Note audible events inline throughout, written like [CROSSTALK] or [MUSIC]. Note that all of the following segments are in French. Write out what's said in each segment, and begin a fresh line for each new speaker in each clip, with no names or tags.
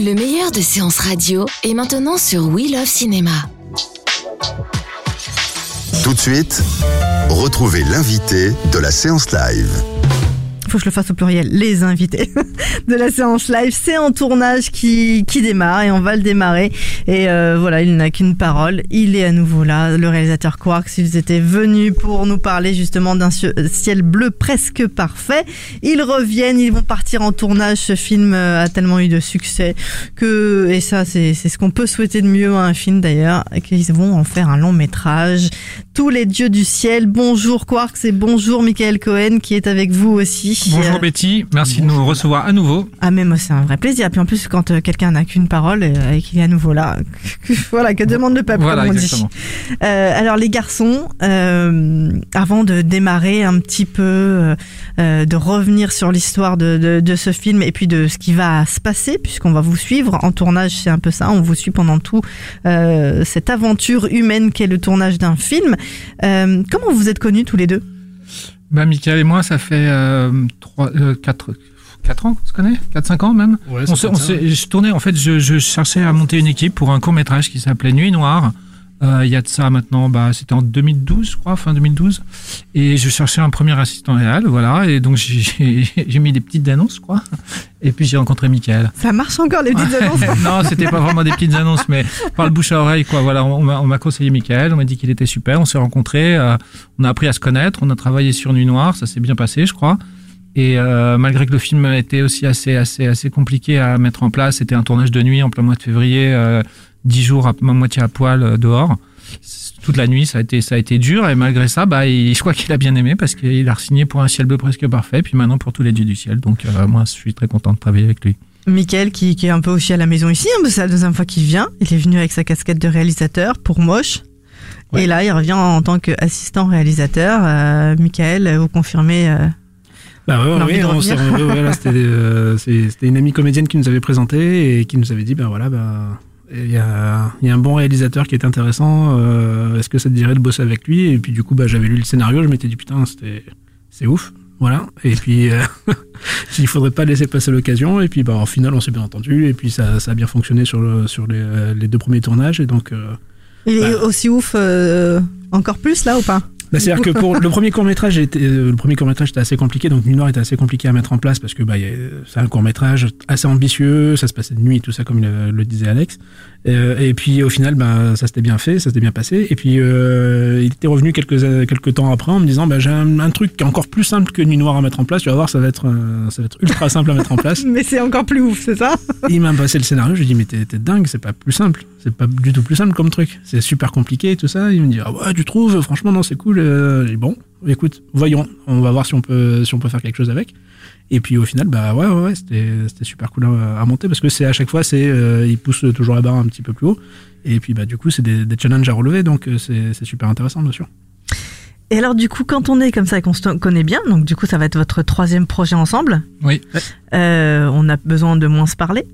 Le meilleur de séances radio est maintenant sur We Love Cinéma.
Tout de suite, retrouvez l'invité de la séance live.
Faut que je le fasse au pluriel, les invités [LAUGHS] de la séance live. C'est un tournage qui, qui démarre et on va le démarrer. Et euh, voilà, il n'a qu'une parole. Il est à nouveau là, le réalisateur Quarks. Ils étaient venus pour nous parler justement d'un ciel bleu presque parfait. Ils reviennent, ils vont partir en tournage. Ce film a tellement eu de succès que, et ça, c'est ce qu'on peut souhaiter de mieux à un film d'ailleurs, qu'ils vont en faire un long métrage. Tous les dieux du ciel. Bonjour Quarks et bonjour Michael Cohen qui est avec vous aussi.
Bonjour Betty, merci de nous recevoir à nouveau.
Ah mais moi c'est un vrai plaisir. Puis en plus quand euh, quelqu'un n'a qu'une parole euh, et qu'il est à nouveau là, [LAUGHS] voilà, que demande le peuple
voilà,
comme on
exactement.
dit. Euh, alors les garçons, euh, avant de démarrer un petit peu, de revenir sur l'histoire de, de, de, ce film et puis de ce qui va se passer, puisqu'on va vous suivre en tournage, c'est un peu ça, on vous suit pendant tout cette aventure humaine qu'est le tournage d'un film. Comment vous êtes connus tous les deux?
Bah, Michael et moi, ça fait euh, 3, euh, 4, 4 ans qu'on se connaît 4-5 ans même.
Ouais,
on Je tournais, en fait, je, je, cherchais à monter une équipe pour un court-métrage qui s'appelait Nuit Noire. Euh, il y a de ça maintenant, bah, c'était en 2012, je crois, fin 2012. Et je cherchais un premier assistant réel, voilà. Et donc, [LAUGHS] j'ai mis des petites annonces, quoi. Et puis, j'ai rencontré Michael.
Ça marche encore, les petites [LAUGHS] annonces
Non, c'était pas vraiment des petites annonces, mais par le bouche à oreille, quoi. Voilà, on, m'a conseillé Michael, on m'a dit qu'il était super, on s'est rencontrés, euh, on a appris à se connaître, on a travaillé sur Nuit Noire, ça s'est bien passé, je crois. Et euh, malgré que le film était aussi assez, assez, assez compliqué à mettre en place, c'était un tournage de nuit en plein mois de février. Euh, dix jours à moitié à poil euh, dehors. Toute la nuit, ça a été, ça a été dur et malgré ça, bah, il, je crois qu'il a bien aimé parce qu'il a signé pour un ciel bleu presque parfait, puis maintenant pour tous les dieux du ciel. Donc euh, moi, je suis très content de travailler avec lui.
Michael qui, qui, est un peu aussi à la maison ici, hein, c'est la deuxième fois qu'il vient. Il est venu avec sa casquette de réalisateur pour Moche. Ouais. Et là, il revient en tant qu'assistant réalisateur. Euh, Michael, vous confirmez euh,
bah ouais, ouais, voilà, c'était euh, une amie comédienne qui nous avait présenté et qui nous avait dit, ben bah, voilà, bah, il y a, y a, un bon réalisateur qui est intéressant. Euh, Est-ce que ça te dirait de bosser avec lui? Et puis du coup, bah, j'avais lu le scénario, je m'étais dit putain, c'était c'est ouf, voilà. Et puis euh, [LAUGHS] il faudrait pas laisser passer l'occasion. Et puis bah, au final, on s'est bien entendu. Et puis ça, ça a bien fonctionné sur le, sur les, les, deux premiers tournages. Et donc euh,
il est aussi ouf euh, encore plus là ou pas?
Bah, C'est-à-dire que pour [LAUGHS] le premier court métrage, le premier court métrage était assez compliqué, donc Nuit Noire était assez compliqué à mettre en place parce que bah, c'est un court métrage assez ambitieux, ça se passait de nuit, tout ça comme le, le disait Alex. Euh, et puis au final, bah, ça s'était bien fait, ça s'était bien passé. Et puis euh, il était revenu quelques quelques temps après en me disant, bah, j'ai un, un, truc qui est encore plus simple que Nuit Noire à mettre en place. Tu vas voir, ça va être euh, ça va être ultra simple à mettre en place. [LAUGHS]
mais c'est encore plus ouf, c'est ça?
Il m'a passé le scénario, je lui ai dit, mais t'es dingue, c'est pas plus simple, c'est pas du tout plus simple comme truc. C'est super compliqué et tout ça. Il me dit, ah ouais, tu trouves? Franchement, non, c'est cool. J'ai dit, bon, écoute, voyons, on va voir si on peut si on peut faire quelque chose avec. Et puis au final, bah ouais, ouais, ouais c'était super cool à, à, monter parce que c'est à chaque fois, c'est euh, il pousse toujours la barre un petit peu plus haut. Et puis bah du coup, c'est des, des, challenges à relever, donc c'est super intéressant, bien sûr.
Et alors du coup, quand on est comme ça et qu'on se connaît bien, donc du coup, ça va être votre troisième projet ensemble.
Oui.
Euh, on a besoin de moins se parler.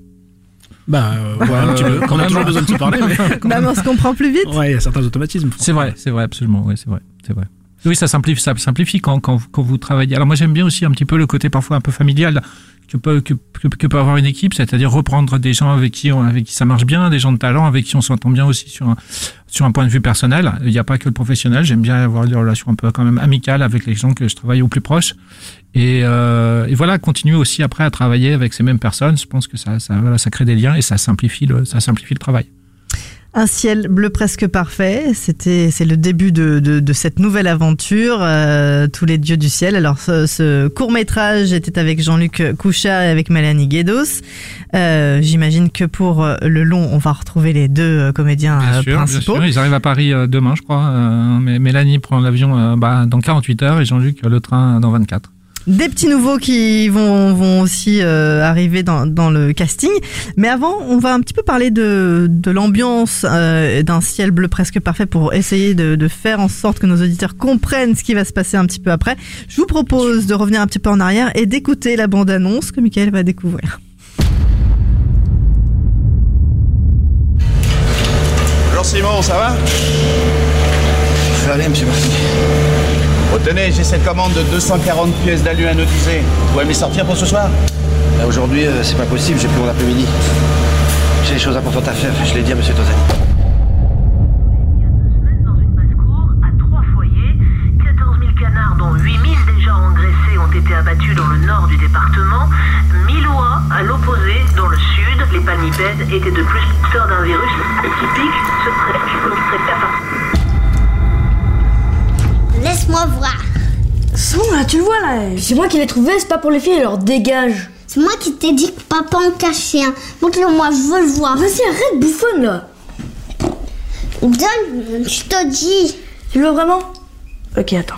Bah euh, ouais, un petit peu. [LAUGHS] On a toujours besoin de se parler. Mais [LAUGHS]
bah, on se comprend plus vite.
Ouais, il y a certains automatismes.
C'est vrai, c'est vrai, absolument. Ouais, c'est vrai, c'est vrai. Oui, ça simplifie, ça simplifie quand, quand, vous travaillez. Alors moi j'aime bien aussi un petit peu le côté parfois un peu familial que peut, que, peut avoir une équipe, c'est-à-dire reprendre des gens avec qui, on, avec qui ça marche bien, des gens de talent avec qui on s'entend bien aussi sur un, sur un point de vue personnel. Il n'y a pas que le professionnel, j'aime bien avoir des relations un peu quand même amicales avec les gens que je travaille au plus proche. Et, euh, voilà, continuer aussi après à travailler avec ces mêmes personnes, je pense que ça, ça, voilà, ça crée des liens et ça simplifie ça simplifie le travail.
Un ciel bleu presque parfait. C'était, c'est le début de, de, de, cette nouvelle aventure, euh, tous les dieux du ciel. Alors, ce, ce court métrage était avec Jean-Luc Couchard et avec Mélanie Guédos. Euh, j'imagine que pour le long, on va retrouver les deux comédiens
bien sûr,
principaux.
Bien sûr. Ils arrivent à Paris demain, je crois. Euh, Mélanie prend l'avion bah, dans 48 heures et Jean-Luc le train dans 24
des petits nouveaux qui vont, vont aussi euh, arriver dans, dans le casting. Mais avant, on va un petit peu parler de, de l'ambiance euh, d'un ciel bleu presque parfait pour essayer de, de, faire en sorte que nos auditeurs comprennent ce qui va se passer un petit peu après. Je vous propose de revenir un petit peu en arrière et d'écouter la bande-annonce que Michael va découvrir.
Bonjour Simon, ça va?
Ça va aller, monsieur Martin.
Retenez, j'ai cette commande de 240 pièces d'alu anodisé. Vous pouvez me les sortir pour ce soir?
Aujourd'hui, euh, c'est pas possible, j'ai plus mon après-midi. J'ai des choses importantes à faire, je l'ai dit à monsieur Tozani.
Dans une basse-cour, à trois foyers, 14 000 canards, dont 8 000 déjà engraissés, ont été abattus dans le nord du département. 1000 oies à l'opposé, dans le sud. Les palmipèdes étaient de plus porteurs d'un virus atypique, ce
Laisse-moi voir.
C'est bon, là, tu le vois, là. C'est moi qui l'ai trouvé, c'est pas pour les filles, alors dégage.
C'est moi qui t'ai dit que papa en cachait un. Montre-le-moi, je veux le voir.
Vas-y, arrête, bouffonne, là.
Donne, je te dis.
Tu veux vraiment? Ok, attends.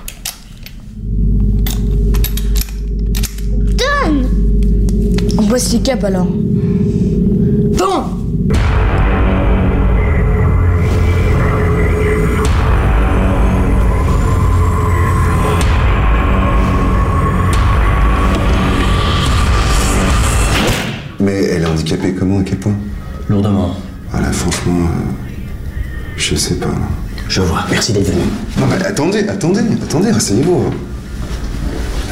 Donne
On bosse les capes, alors. Bon
Handicapée comment À quel point
Lourdement.
Voilà, franchement, euh, je sais pas. Là.
Je vois, merci d'être venu.
Non, mais attendez, attendez, attendez, rasseyez-vous. hein.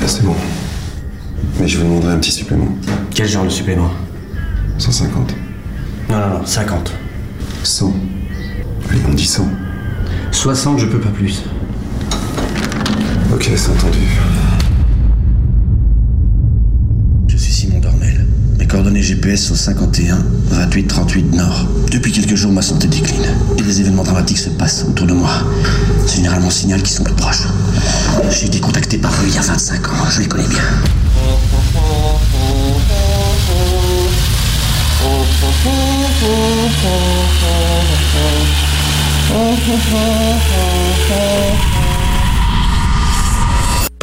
Ah, c'est bon. Mais je vous demanderai un petit supplément.
Quel genre de supplément?
150.
Non, non, non, 50.
100. Allez, on dit 100.
60, je peux pas plus.
Ok, c'est entendu.
Je suis Simon Mes coordonnées GPS sont 51 28 38 Nord. Depuis quelques jours, ma santé décline. Et des événements dramatiques se passent autour de moi. C'est généralement signal qu'ils sont tout proches. J'ai été contacté par eux il y a 25 ans, je les connais bien.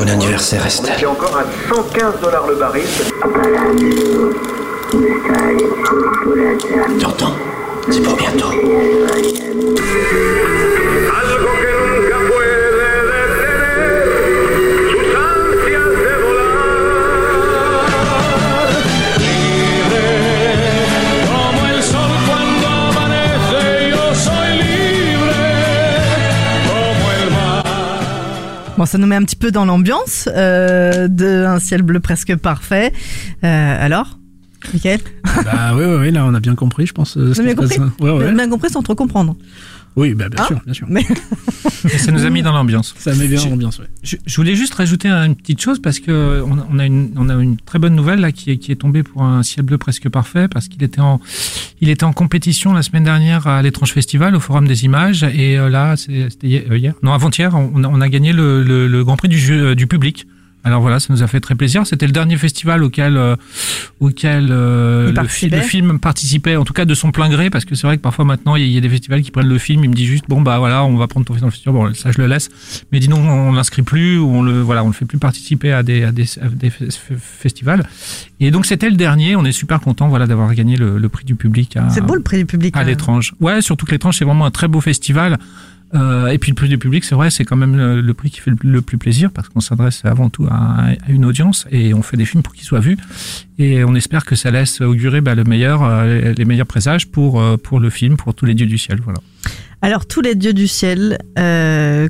Bon anniversaire, Estelle.
J'ai encore à 115 dollars le baril.
T'entends? C'est pour bientôt.
Bon, ça nous met un petit peu dans l'ambiance euh, d'un ciel bleu presque parfait. Euh, alors Michael?
Bah oui, oui, oui, là on a bien compris, je pense. euh,
avez
qui se
compris?
Ouais, ouais.
bien compris sans trop comprendre.
Oui, bah, bien
Hein
sûr, bien sûr.
Mais
Et ça nous a mis dans l'ambiance.
Ça met bien
Je-
l'ambiance, ouais.
Je, je voulais juste rajouter une petite chose parce que on a, on a une, on a une très bonne nouvelle là qui est, qui est tombée pour un ciel bleu presque parfait parce qu'il était en, il était en compétition la semaine dernière à l'étrange festival au Forum des images et euh, là c'est- c'était hier, euh, hier non avant-hier on, a- on a gagné le, le, le Grand Prix du jeu euh, du public. Alors voilà, ça nous a fait très plaisir. C'était le dernier festival auquel euh, auquel euh, le, fi-
participait.
le film participait, en tout cas de son plein gré, parce que c'est vrai que parfois maintenant il y, a- il y a des festivals qui prennent le film, il me dit juste bon bah voilà, on va prendre ton film dans le festival, bon ça je le laisse, mais dis non on l'inscrit plus ou on le voilà on le fait plus participer à des à des, à des fe- fe- festivals. Et donc c'était le dernier, on est super content voilà d'avoir gagné le, le prix du public
c'est beau le prix du public.
à l'étrange. Ouais, surtout que l'étrange c'est vraiment un très beau festival. Euh, et puis le prix du public, c'est vrai, c'est quand même le, prix qui fait le, plus plaisir parce qu'on s'adresse avant tout à, une audience et on fait des films pour qu'ils soient vus. Et on espère que ça laisse augurer bah, le meilleur, euh, les meilleurs présages pour euh, pour le film, pour tous les dieux du ciel. Voilà.
Alors tous les dieux du ciel,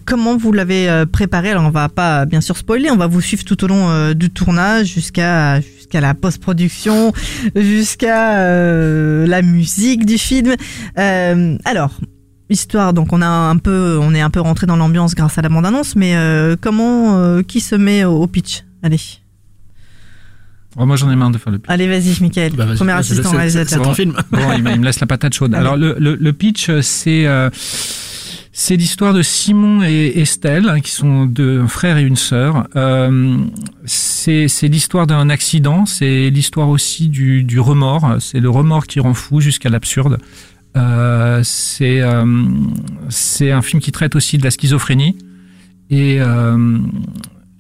comment vous l'avez préparé? Alors on va pas bien sûr spoiler, on va vous suivre tout au long du tournage jusqu'à jusqu'à la post-production, jusqu'à la musique du film. Alors histoire, donc on a un peu, on est un peu rentré dans l'ambiance grâce à la bande-annonce, mais euh, comment, euh, qui se met au, au pitch? Allez,
Oh, moi, j'en ai marre de faire le pitch.
allez, vas-y, Michael,
Bah, vas-y,
premier
c'est-
assistant réalisateur.
c'est ton film.
Bon, il me, il me laisse la patate chaude.
Allez.
Alors, le, le, le pitch, euh, c'est euh, c'est l'histoire de Simon et Estelle, hein, qui sont deux un frère et une sœur. Euh, c'est c'est l'histoire d'un accident. C'est l'histoire aussi du, du remords. C'est le remords qui rend fou jusqu'à l'absurde. Euh, c'est euh, c'est un film qui traite aussi de la schizophrénie et euh,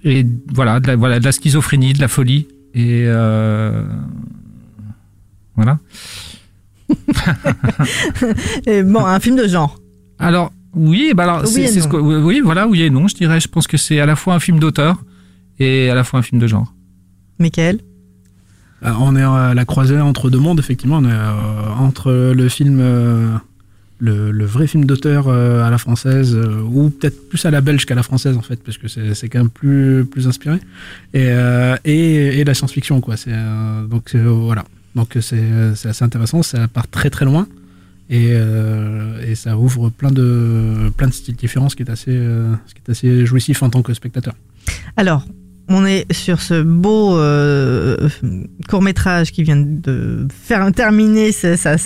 et voilà de la, voilà de la schizophrénie, de la folie et euh, voilà. [LAUGHS]
Et bon, un film de genre.
Alors oui, bah alors
Oui
ce
non.
que, oui voilà oui et non, je dirais. Je pense que c'est à la fois un film d'auteur et à la fois un film de genre.
Michael?
On est à la croisée entre deux mondes, effectivement. On est euh, entre le film, euh, le, vrai film d'auteur euh, à la française, euh, ou peut-être plus à la belge qu'à la française, en fait, parce que c'est quand même plus, plus inspiré, et, euh, et, la science-fiction, quoi. C'est, euh, donc euh, voilà. Donc c'est assez intéressant, ça part très très loin. Et, euh, et ça ouvre plein de, plein de styles différents, ce qui est assez, euh, ce qui est assez jouissif en tant que spectateur.
Alors, on est sur ce beau court métrage qui vient de faire terminer sa,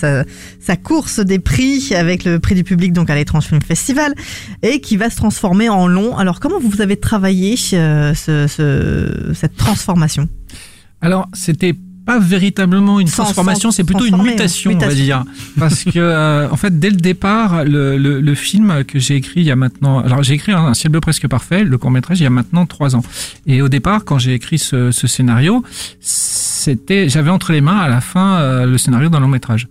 course des prix avec le prix du public donc à l'étrange film festival et qui va se transformer en long. Alors comment vous avez travaillé euh, ce- ce- cette transformation?
Alors, c'était pas véritablement une
Sans-
transformation, c'est plutôt une mutation, on va dire. [LAUGHS] Parce que, euh, en fait, dès le départ, le, le, le film que j'ai écrit il y a maintenant, alors j'ai écrit un, un ciel bleu presque parfait, le court métrage il y a maintenant trois ans. Et au départ, quand j'ai écrit ce, ce scénario, c'était, j'avais entre les mains à la fin euh, le scénario d'un long métrage.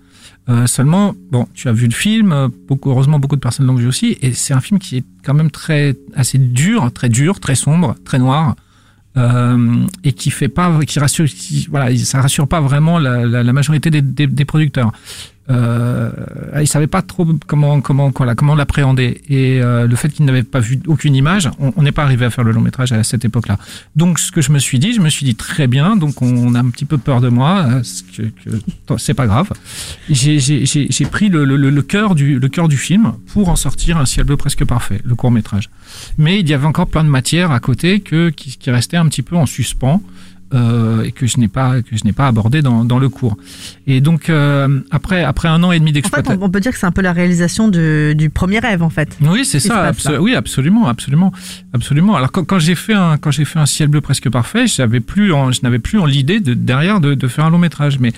Euh, seulement, bon, tu as vu le film, euh, beaucoup, heureusement beaucoup de personnes l'ont vu aussi, et c'est un film qui est quand même très, assez dur, très dur, très sombre, très noir, euh, et qui fait pas, qui rassure, qui- voilà, ça rassure pas vraiment la, la, la majorité des, des, des producteurs. Euh, ils savaient pas trop comment comment comment l'appréhender et euh, le fait qu'ils n'avaient pas vu aucune image, on n'est pas arrivé à faire le long métrage à cette époque-là. Donc ce que je me suis dit, je me suis dit très bien, donc on a un petit peu peur de moi, que c'est pas grave. J'ai pris le, le, le- cœur du le cœur du film pour en sortir un ciel bleu presque parfait, le court métrage. Mais il y avait encore plein de matières à côté que qui, qui restaient un petit peu en suspens. Euh, et que je n'ai pas que je n'ai pas abordé dans, dans le cours. Et donc euh, après après un an et demi
En fait,
d'exploitation.
on, peut dire que c'est un peu la réalisation de- du premier rêve en fait.
Oui, c'est ça.
passe
abso-
là.
oui, absolument, absolument, absolument. Alors quand, quand j'ai fait un quand j'ai fait un ciel bleu presque parfait, j'avais plus en, je n'avais plus en l'idée de derrière de, de faire un long métrage, mais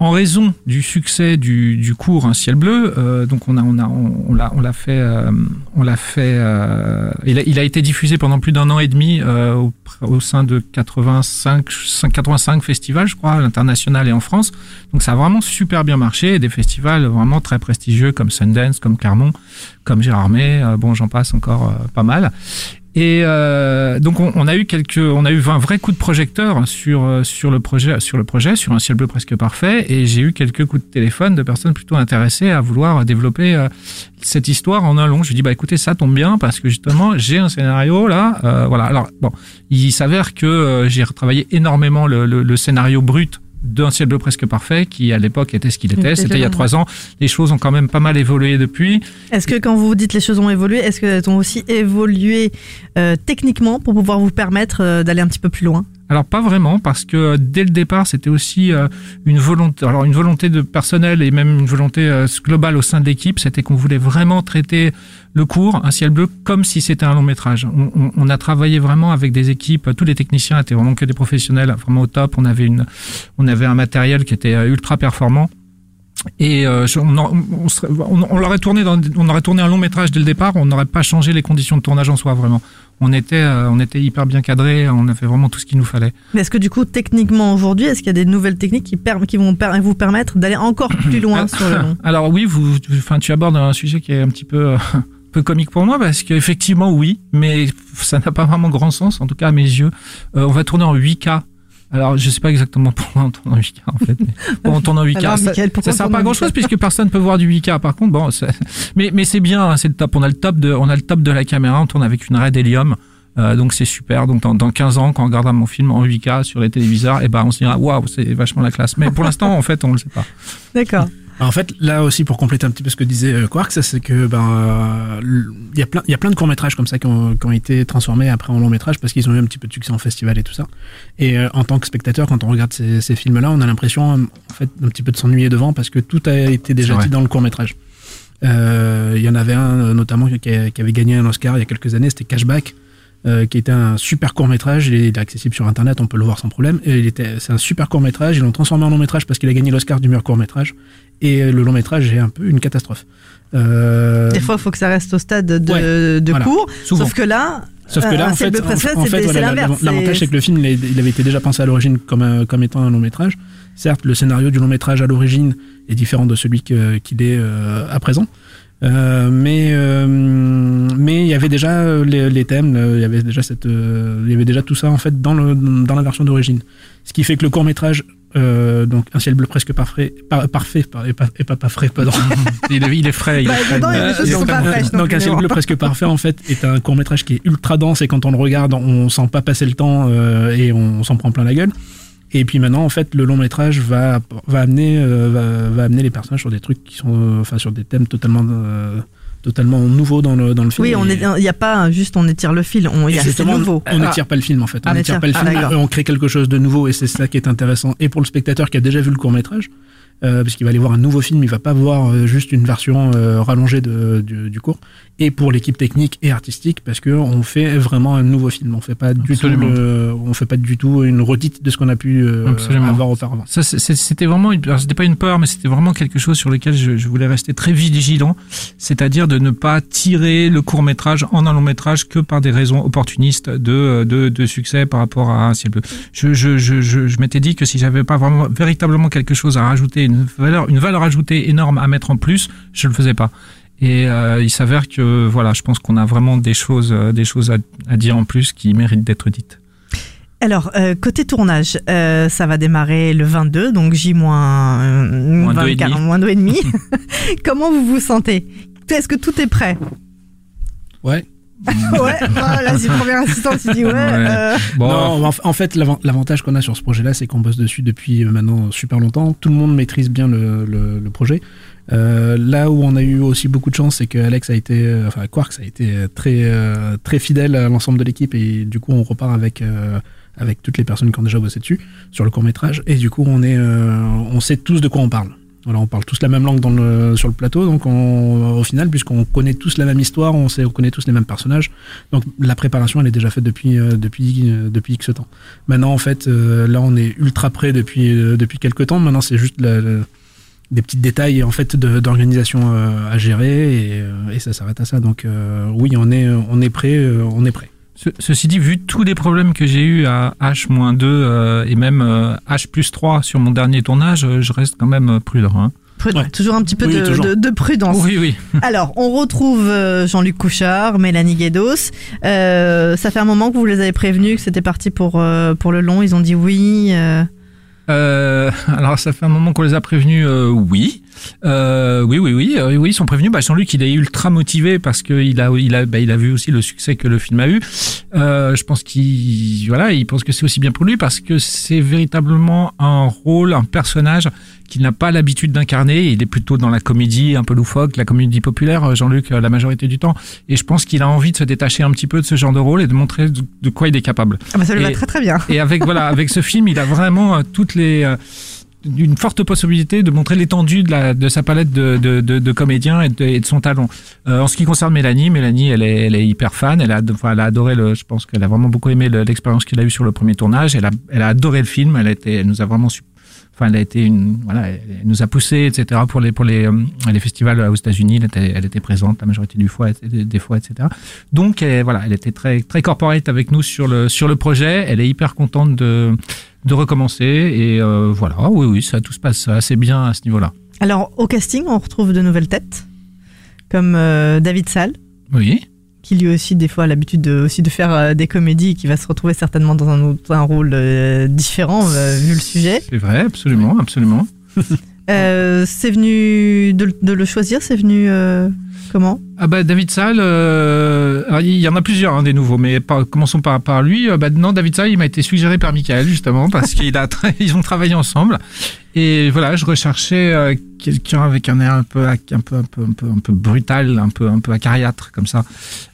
en raison du succès du, du cours Un ciel bleu, euh, donc on a on a on, l'a on l'a fait euh, on l'a fait euh, il, a, il a été diffusé pendant plus d'un an et demi euh, au, au sein de 85 85 festivals je crois à l'international et en France. Donc ça a vraiment super bien marché, des festivals vraiment très prestigieux comme Sundance, comme Clermont, comme Gérardmer, euh, bon j'en passe encore euh, pas mal. Et euh, donc on, on a eu quelques, on a eu un vrai coup de projecteur sur euh, sur le projet, sur le projet, sur un ciel bleu presque parfait. Et j'ai eu quelques coups de téléphone de personnes plutôt intéressées à vouloir développer euh, cette histoire en un long. Je lui dis bah écoutez ça tombe bien parce que justement j'ai un scénario là, euh, voilà. Alors bon, il s'avère que euh, j'ai retravaillé énormément le, le, le scénario brut d'un ciel bleu presque parfait qui à l'époque était ce qu'il était.
Était
C'était il y a trois ans. Les choses ont quand même pas mal évolué depuis.
Est-ce que quand vous dites les choses ont évolué, est-ce qu'elles ont aussi évolué euh, techniquement pour pouvoir vous permettre euh, d'aller un petit peu plus loin?
Alors pas vraiment parce que euh, dès le départ c'était aussi euh, une volonté alors une volonté de personnel et même une volonté euh, globale au sein de l'équipe c'était qu'on voulait vraiment traiter le cours un ciel bleu comme si c'était un long métrage. On, a travaillé vraiment avec des équipes tous les techniciens étaient vraiment que des professionnels vraiment au top. On avait une on avait un matériel qui était ultra performant et euh, on, en- on, serait- on- on l'aurait tourné dans, on aurait tourné un long métrage dès le départ on n'aurait pas changé les conditions de tournage en soi vraiment. On était euh, on était hyper bien cadré on avait vraiment tout ce qu'il nous fallait.
Mais est-ce que du coup, techniquement aujourd'hui, est-ce qu'il y a des nouvelles techniques qui, per- qui vont per- vous permettre d'aller encore [CLEARS THROAT] plus loin sur le long?
Alors oui, vous, enfin, tu abordes un sujet qui est un petit peu, euh, [LAUGHS] peu comique pour moi parce qu'effectivement oui, mais ça n'a pas vraiment grand sens, en tout cas à mes yeux. Euh, on va tourner en 8K Alors, je sais pas exactement [LAUGHS] pourquoi on tourne en 8K en fait. Mais bon, on tourne en 8K.
Alors,
ça,
on
sert pas à grand chose
8K?
puisque personne peut voir du 8K. Par contre, bon, mais mais c'est bien, hein, c'est le top. On a le top de, on a le top de la caméra. On tourne avec une Red Helium. Euh, donc c'est super. Donc dans, dans 15 ans, quand on regardera mon film en 8K sur les téléviseurs, et ben on se dira waouh, c'est vachement la classe. Mais pour l'instant, en fait, on le sait pas.
D'accord.
En fait, là aussi, pour compléter un petit peu ce que disait euh, Quark, c'est que ben euh, il y a plein, il y a plein de courts métrages comme ça qui ont, qui ont été transformés après en long métrage parce qu'ils ont eu un petit peu de succès en festival et tout ça. Et euh, en tant que spectateur, quand on regarde ces, ces films-là, on a l'impression en fait un petit peu de s'ennuyer devant parce que tout a été déjà dit dans le court métrage. Euh, Il y en avait un notamment qui, a- qui avait gagné un Oscar il y a quelques années, c'était Cashback. Euh, qui était un super court métrage, il est, accessible sur internet, on peut le voir sans problème. Et il était, c'est un super court métrage, ils l'ont transformé en long métrage parce qu'il a gagné l'Oscar du meilleur court métrage. Et le long métrage est un peu une catastrophe. Euh,
Des fois, il faut que ça reste au stade de,
Ouais,
de
voilà.
cours.
Souvent.
Sauf que là,
Sauf que là,
un
en fait, en, fait, voilà, l'avantage, c'est que le film, il, avait été déjà pensé à l'origine comme, un- comme étant un long métrage. Certes, le scénario du long métrage à l'origine est différent de celui que- qu'il est euh, à présent. Euh, mais euh, mais il y avait déjà euh, les, les thèmes, euh, il y avait déjà cette, euh, il y avait déjà tout ça en fait dans le dans la version d'origine. Ce qui fait que le court métrage, euh, donc un ciel bleu presque parfait, par- parfait, par- et pas, et pas, pas frais, pardon. [LAUGHS]
Il est, il est frais. Il est
Bah,
frais.
il sont
donc, un ciel bleu presque parfait en fait est un court métrage qui est ultra dense et quand on le regarde on sent pas passer le temps euh, et on, s'en prend plein la gueule. Et puis maintenant en fait le long métrage va va amener euh, va, va amener les personnages sur des trucs qui sont euh, enfin sur des thèmes totalement euh, totalement nouveaux dans le dans le film.
oui, on
Et-
est, il n'y a pas juste on étire le fil, on, y a- nouveau.
on n'étire pas le film en fait. On
Ah,
n'étire pas le
ah,
film, et on crée quelque chose de nouveau et c'est ça qui est intéressant. Et pour le spectateur qui a déjà vu le court métrage, euh, parce qu'il va aller voir un nouveau film, il va pas voir euh, juste une version euh, rallongée de, du, du cours. Et pour l'équipe technique et artistique, parce que on fait vraiment un nouveau film. On fait pas du tout, le- on fait pas du tout une redite de ce qu'on a pu euh,
Absolument.
avoir auparavant.
Ça, c'était vraiment, c'était pas une peur, mais c'était vraiment quelque chose sur lequel je, je voulais rester très vigilant, c'est-à-dire de ne pas tirer le court métrage en un long métrage que par des raisons opportunistes de, de, de succès par rapport à un ciel bleu. Je, je, je, je, je m'étais dit que si j'avais pas vraiment véritablement quelque chose à rajouter, une valeur, une valeur ajoutée énorme à mettre en plus, je le faisais pas. Et euh, il s'avère que voilà, je pense qu'on a vraiment des choses, euh, des choses à, à dire en plus qui méritent d'être dites.
Alors, euh, côté tournage, euh, ça va démarrer le 22, donc J moins,
Moins deux et
24,
demi.
moins deux et demi. [LAUGHS] Comment vous vous sentez? Est-ce que tout est prêt?
Ouais.
Ouais, voilà, c'est première assistante qui dit ouais. euh,
Bon,
Non, en fait, l'avan- l'avantage qu'on a sur ce projet-là, c'est qu'on bosse dessus depuis euh, maintenant super longtemps. Tout le monde maîtrise bien le, le- le projet. Euh, là où on a eu aussi beaucoup de chance, c'est que Alex a été, euh, enfin Quarks a été euh, très très fidèle à l'ensemble de l'équipe et du coup on repart avec euh, avec toutes les personnes qui ont déjà bossé dessus sur le court métrage et du coup on est euh, on sait tous de quoi on parle. Voilà, on parle tous la même langue sur le plateau, donc on, au final, puisqu'on connaît tous la même histoire, on, sait, on connaît tous les mêmes personnages, donc la préparation, elle est déjà faite depuis, euh, depuis, euh, depuis X temps. Maintenant, en fait, euh, là, on est ultra près depuis, depuis quelques temps. Maintenant, c'est juste des petits détails en fait d'organisation à gérer et, et ça s'arrête à ça. Donc oui, on est, on est prêt, on est prêt.
Ce- ceci dit, vu tous les problèmes que j'ai eu à H-2 euh, et même euh, H plus 3 sur mon dernier tournage, euh, je reste quand même euh, prudent. hein.
prudent.
Ouais.
Toujours un petit peu
Oui,
de,
toujours.
de- de prudence.
Oui, oui. [LAUGHS]
Alors, on retrouve euh, Jean-Luc Couchard, Mélanie Guédos. Euh, ça fait un moment que vous les avez prévenus que c'était parti pour, euh, pour le long. Ils ont dit oui. euh.
Euh, alors ça fait un moment qu'on les a prévenus, euh, oui. Euh, oui, oui, oui, euh, oui, ils sont prévenus. Bah, Jean-Luc, il est ultra motivé parce qu'il a, il a, bah, il a vu aussi le succès que le film a eu. Euh, je pense qu'il, voilà, il pense que c'est aussi bien pour lui parce que c'est véritablement un rôle, un personnage qu'il n'a pas l'habitude d'incarner. Il est plutôt dans la comédie un peu loufoque, la comédie populaire, euh, Jean-Luc, euh, la majorité du temps. Et je pense qu'il a envie de se détacher un petit peu de ce genre de rôle et de montrer de, quoi il est capable.
Ah bah ça lui va
Et-
très très bien.
Et avec voilà, avec ce film, il a vraiment toutes les euh, une forte possibilité de montrer l'étendue de, de sa palette de, de, de, de comédiens et de, et de son talent. Euh, en ce qui concerne Mélanie, Mélanie, elle est, elle est hyper fan. Elle a, enfin, elle a adoré le. Je pense qu'elle a vraiment beaucoup aimé le- l'expérience qu'il a eue sur le premier tournage. Elle a, elle a adoré le film. Elle a été, elle nous a vraiment. Enfin, elle a été une, voilà, elle nous a poussé, etc. pour les pour les, euh, les festivals aux États-Unis. Elle était, elle était présente la majorité du fois, des fois, etc. Donc, elle, voilà, elle était très très corporate avec nous sur le sur le projet. Elle est hyper contente de de recommencer et euh, voilà. Oui, oui, ça tout se passe assez bien à ce niveau-là.
Alors, au casting, on retrouve de nouvelles têtes, comme euh, David Salle,
Oui.
qui lui aussi des fois a l'habitude de, aussi de faire euh, des comédies et qui va se retrouver certainement dans un, autre- un rôle différent vu le sujet.
C'est vrai, absolument, absolument. [LAUGHS]
C'est venu de, de le choisir, c'est venu comment
Ah bah David Salle, euh, il y en a plusieurs hein, des nouveaux, mais par- commençons par, par lui. Euh, bah, non, David Salle, il m'a été suggéré par Michael justement parce [LAUGHS] qu'ils [LAUGHS] ils ont travaillé ensemble. Et voilà, je recherchais euh, quelqu'un avec un air un peu, un peu, un peu, un peu, un peu brutal, un peu, un peu acariâtre comme ça,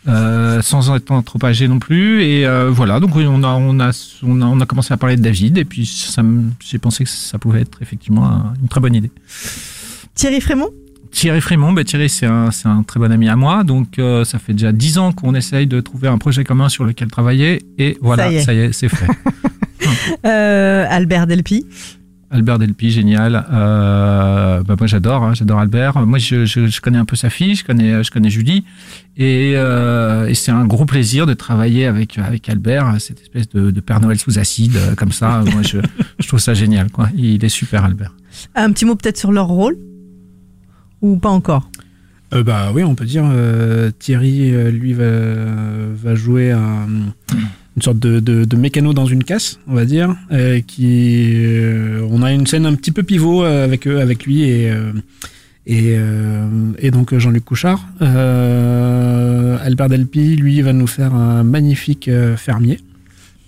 euh, sans être trop âgé non plus. Et euh, voilà, donc on a, on a, on a, on a commencé à parler de David, et puis j'ai pensé que ça pouvait être effectivement un- une très bonne idée.
Thierry Frémont
Thierry Frémont, bah Thierry c'est un, c'est un très bon ami à moi, donc euh, ça fait déjà dix ans qu'on essaye de trouver un projet commun sur lequel travailler, et voilà,
Ça y est.
c'est fait. [LAUGHS]
Euh, Albert Delpy.
Albert Delpy, génial. Euh, bah moi j'adore, hein, j'adore Albert. Moi je, je, je connais un peu sa fille, je connais, je connais Julie, et, euh, et c'est un gros plaisir de travailler avec avec Albert, cette espèce de, de Père Noël sous acide, comme ça. moi je, je trouve ça génial, quoi. Il est super Albert.
Un petit mot peut-être sur leur rôle? Ou pas encore?
Euh, bah oui, on peut dire euh, Thierry, euh, lui, va, jouer un- une sorte de, mécano dans une casse, on va dire. qui, on a une scène un petit peu pivot avec avec lui et et, donc Jean-Luc Couchard. Albert Delpy, lui, va nous faire un magnifique fermier.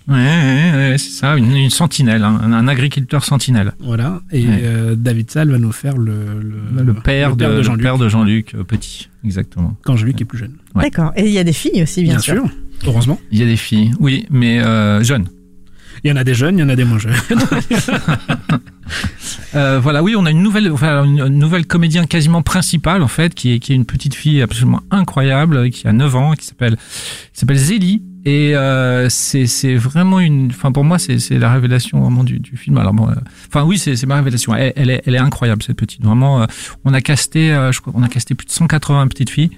Ouais, ouais, ouais, c'est ça, une, une sentinelle, hein, un, agriculteur sentinelle.
Voilà. Et
Ouais.
euh, David Salle va nous faire le, le,
Le père,
le
de,
Jean-Luc.
père de Jean-Luc, euh, petit, exactement.
Quand Jean-Luc est plus jeune.
Ouais.
D'accord. Et il y a des filles aussi, bien, sûr.
Heureusement.
Il y a des filles, oui, mais euh, jeunes.
Il y en a des jeunes, il y en a des moins jeunes. [LAUGHS] [LAUGHS]
Euh, voilà, oui, on a une nouvelle, enfin, une, une nouvelle comédienne quasiment principale en fait, qui est, qui est une petite fille absolument incroyable, qui a 9 ans, qui s'appelle, qui s'appelle Zélie. Et euh, c'est c'est vraiment une, enfin pour moi c'est c'est la révélation vraiment du, du film. Alors bon, euh, enfin oui c'est c'est ma révélation. Elle, elle est elle est incroyable cette petite. Vraiment, euh, on a casté, euh, je crois, on a casté plus de 180 petites filles.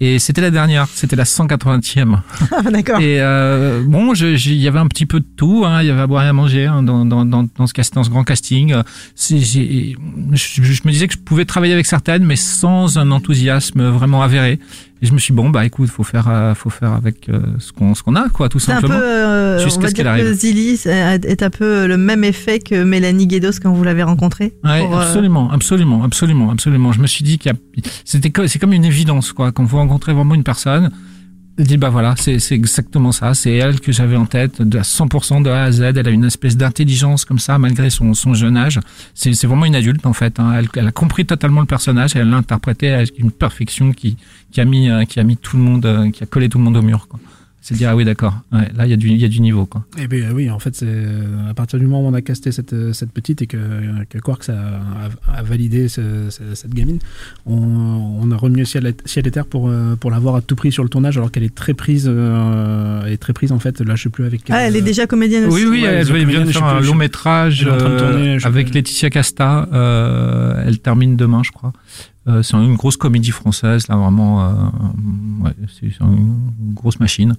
Et c'était la dernière, c'était la 180e. [LAUGHS]
Ah, D'accord.
Et euh, bon, il y avait un petit peu de tout. Hein, il y avait à boire et à manger hein, dans, dans, dans, dans, ce, cast- dans ce grand casting. Je me disais que je pouvais travailler avec certaines, mais sans un enthousiasme vraiment avéré. Et je me suis dit, bon, bah écoute, faut faire, euh, faut faire avec euh, ce qu'on ce qu'on a, quoi, tout
C'est un peu,
simplement.
euh, on va dire que c'est- est un peu le même effet que Mélanie Guedos quand vous l'avez rencontrée.
Ouais,
Pour, euh,
absolument, absolument, absolument, absolument. Je me suis dit qu'il y a, c'était, c'est comme une évidence, quoi. Quand vous rencontrez vraiment une personne, vous dites, bah voilà, c'est, c'est exactement ça. C'est elle que j'avais en tête, de à 100% de A à Z. Elle a une espèce d'intelligence comme ça, malgré son, son jeune âge. C'est, c'est vraiment une adulte, en fait. hein. Elle, elle a compris totalement le personnage et elle l'a interprété avec une perfection qui, qui a mis, euh, qui a mis tout le monde, euh, qui a collé tout le monde au mur, quoi. C'est dire, ah oui, d'accord. Ouais, là, il y a du, il y a du niveau, quoi.
Eh bien oui, en fait, c'est à partir du moment où on a casté cette, euh, cette petite et que, que Quarks a, a, a validé ce- ce- cette gamine, on, on a remué ciel et, ciel et terre pour, euh, pour l'avoir à tout prix sur le tournage, alors qu'elle est très prise, euh, elle est très prise en fait. Là, je sais plus avec.
Ah, elle est déjà comédienne aussi.
Oui, oui,
Ouais,
elle
elle
vient de faire un long métrage
de
euh, avec Laetitia Casta. euh, elle termine demain, je crois. Euh, c'est une grosse comédie française, là, vraiment. euh, ouais, c'est une grosse machine.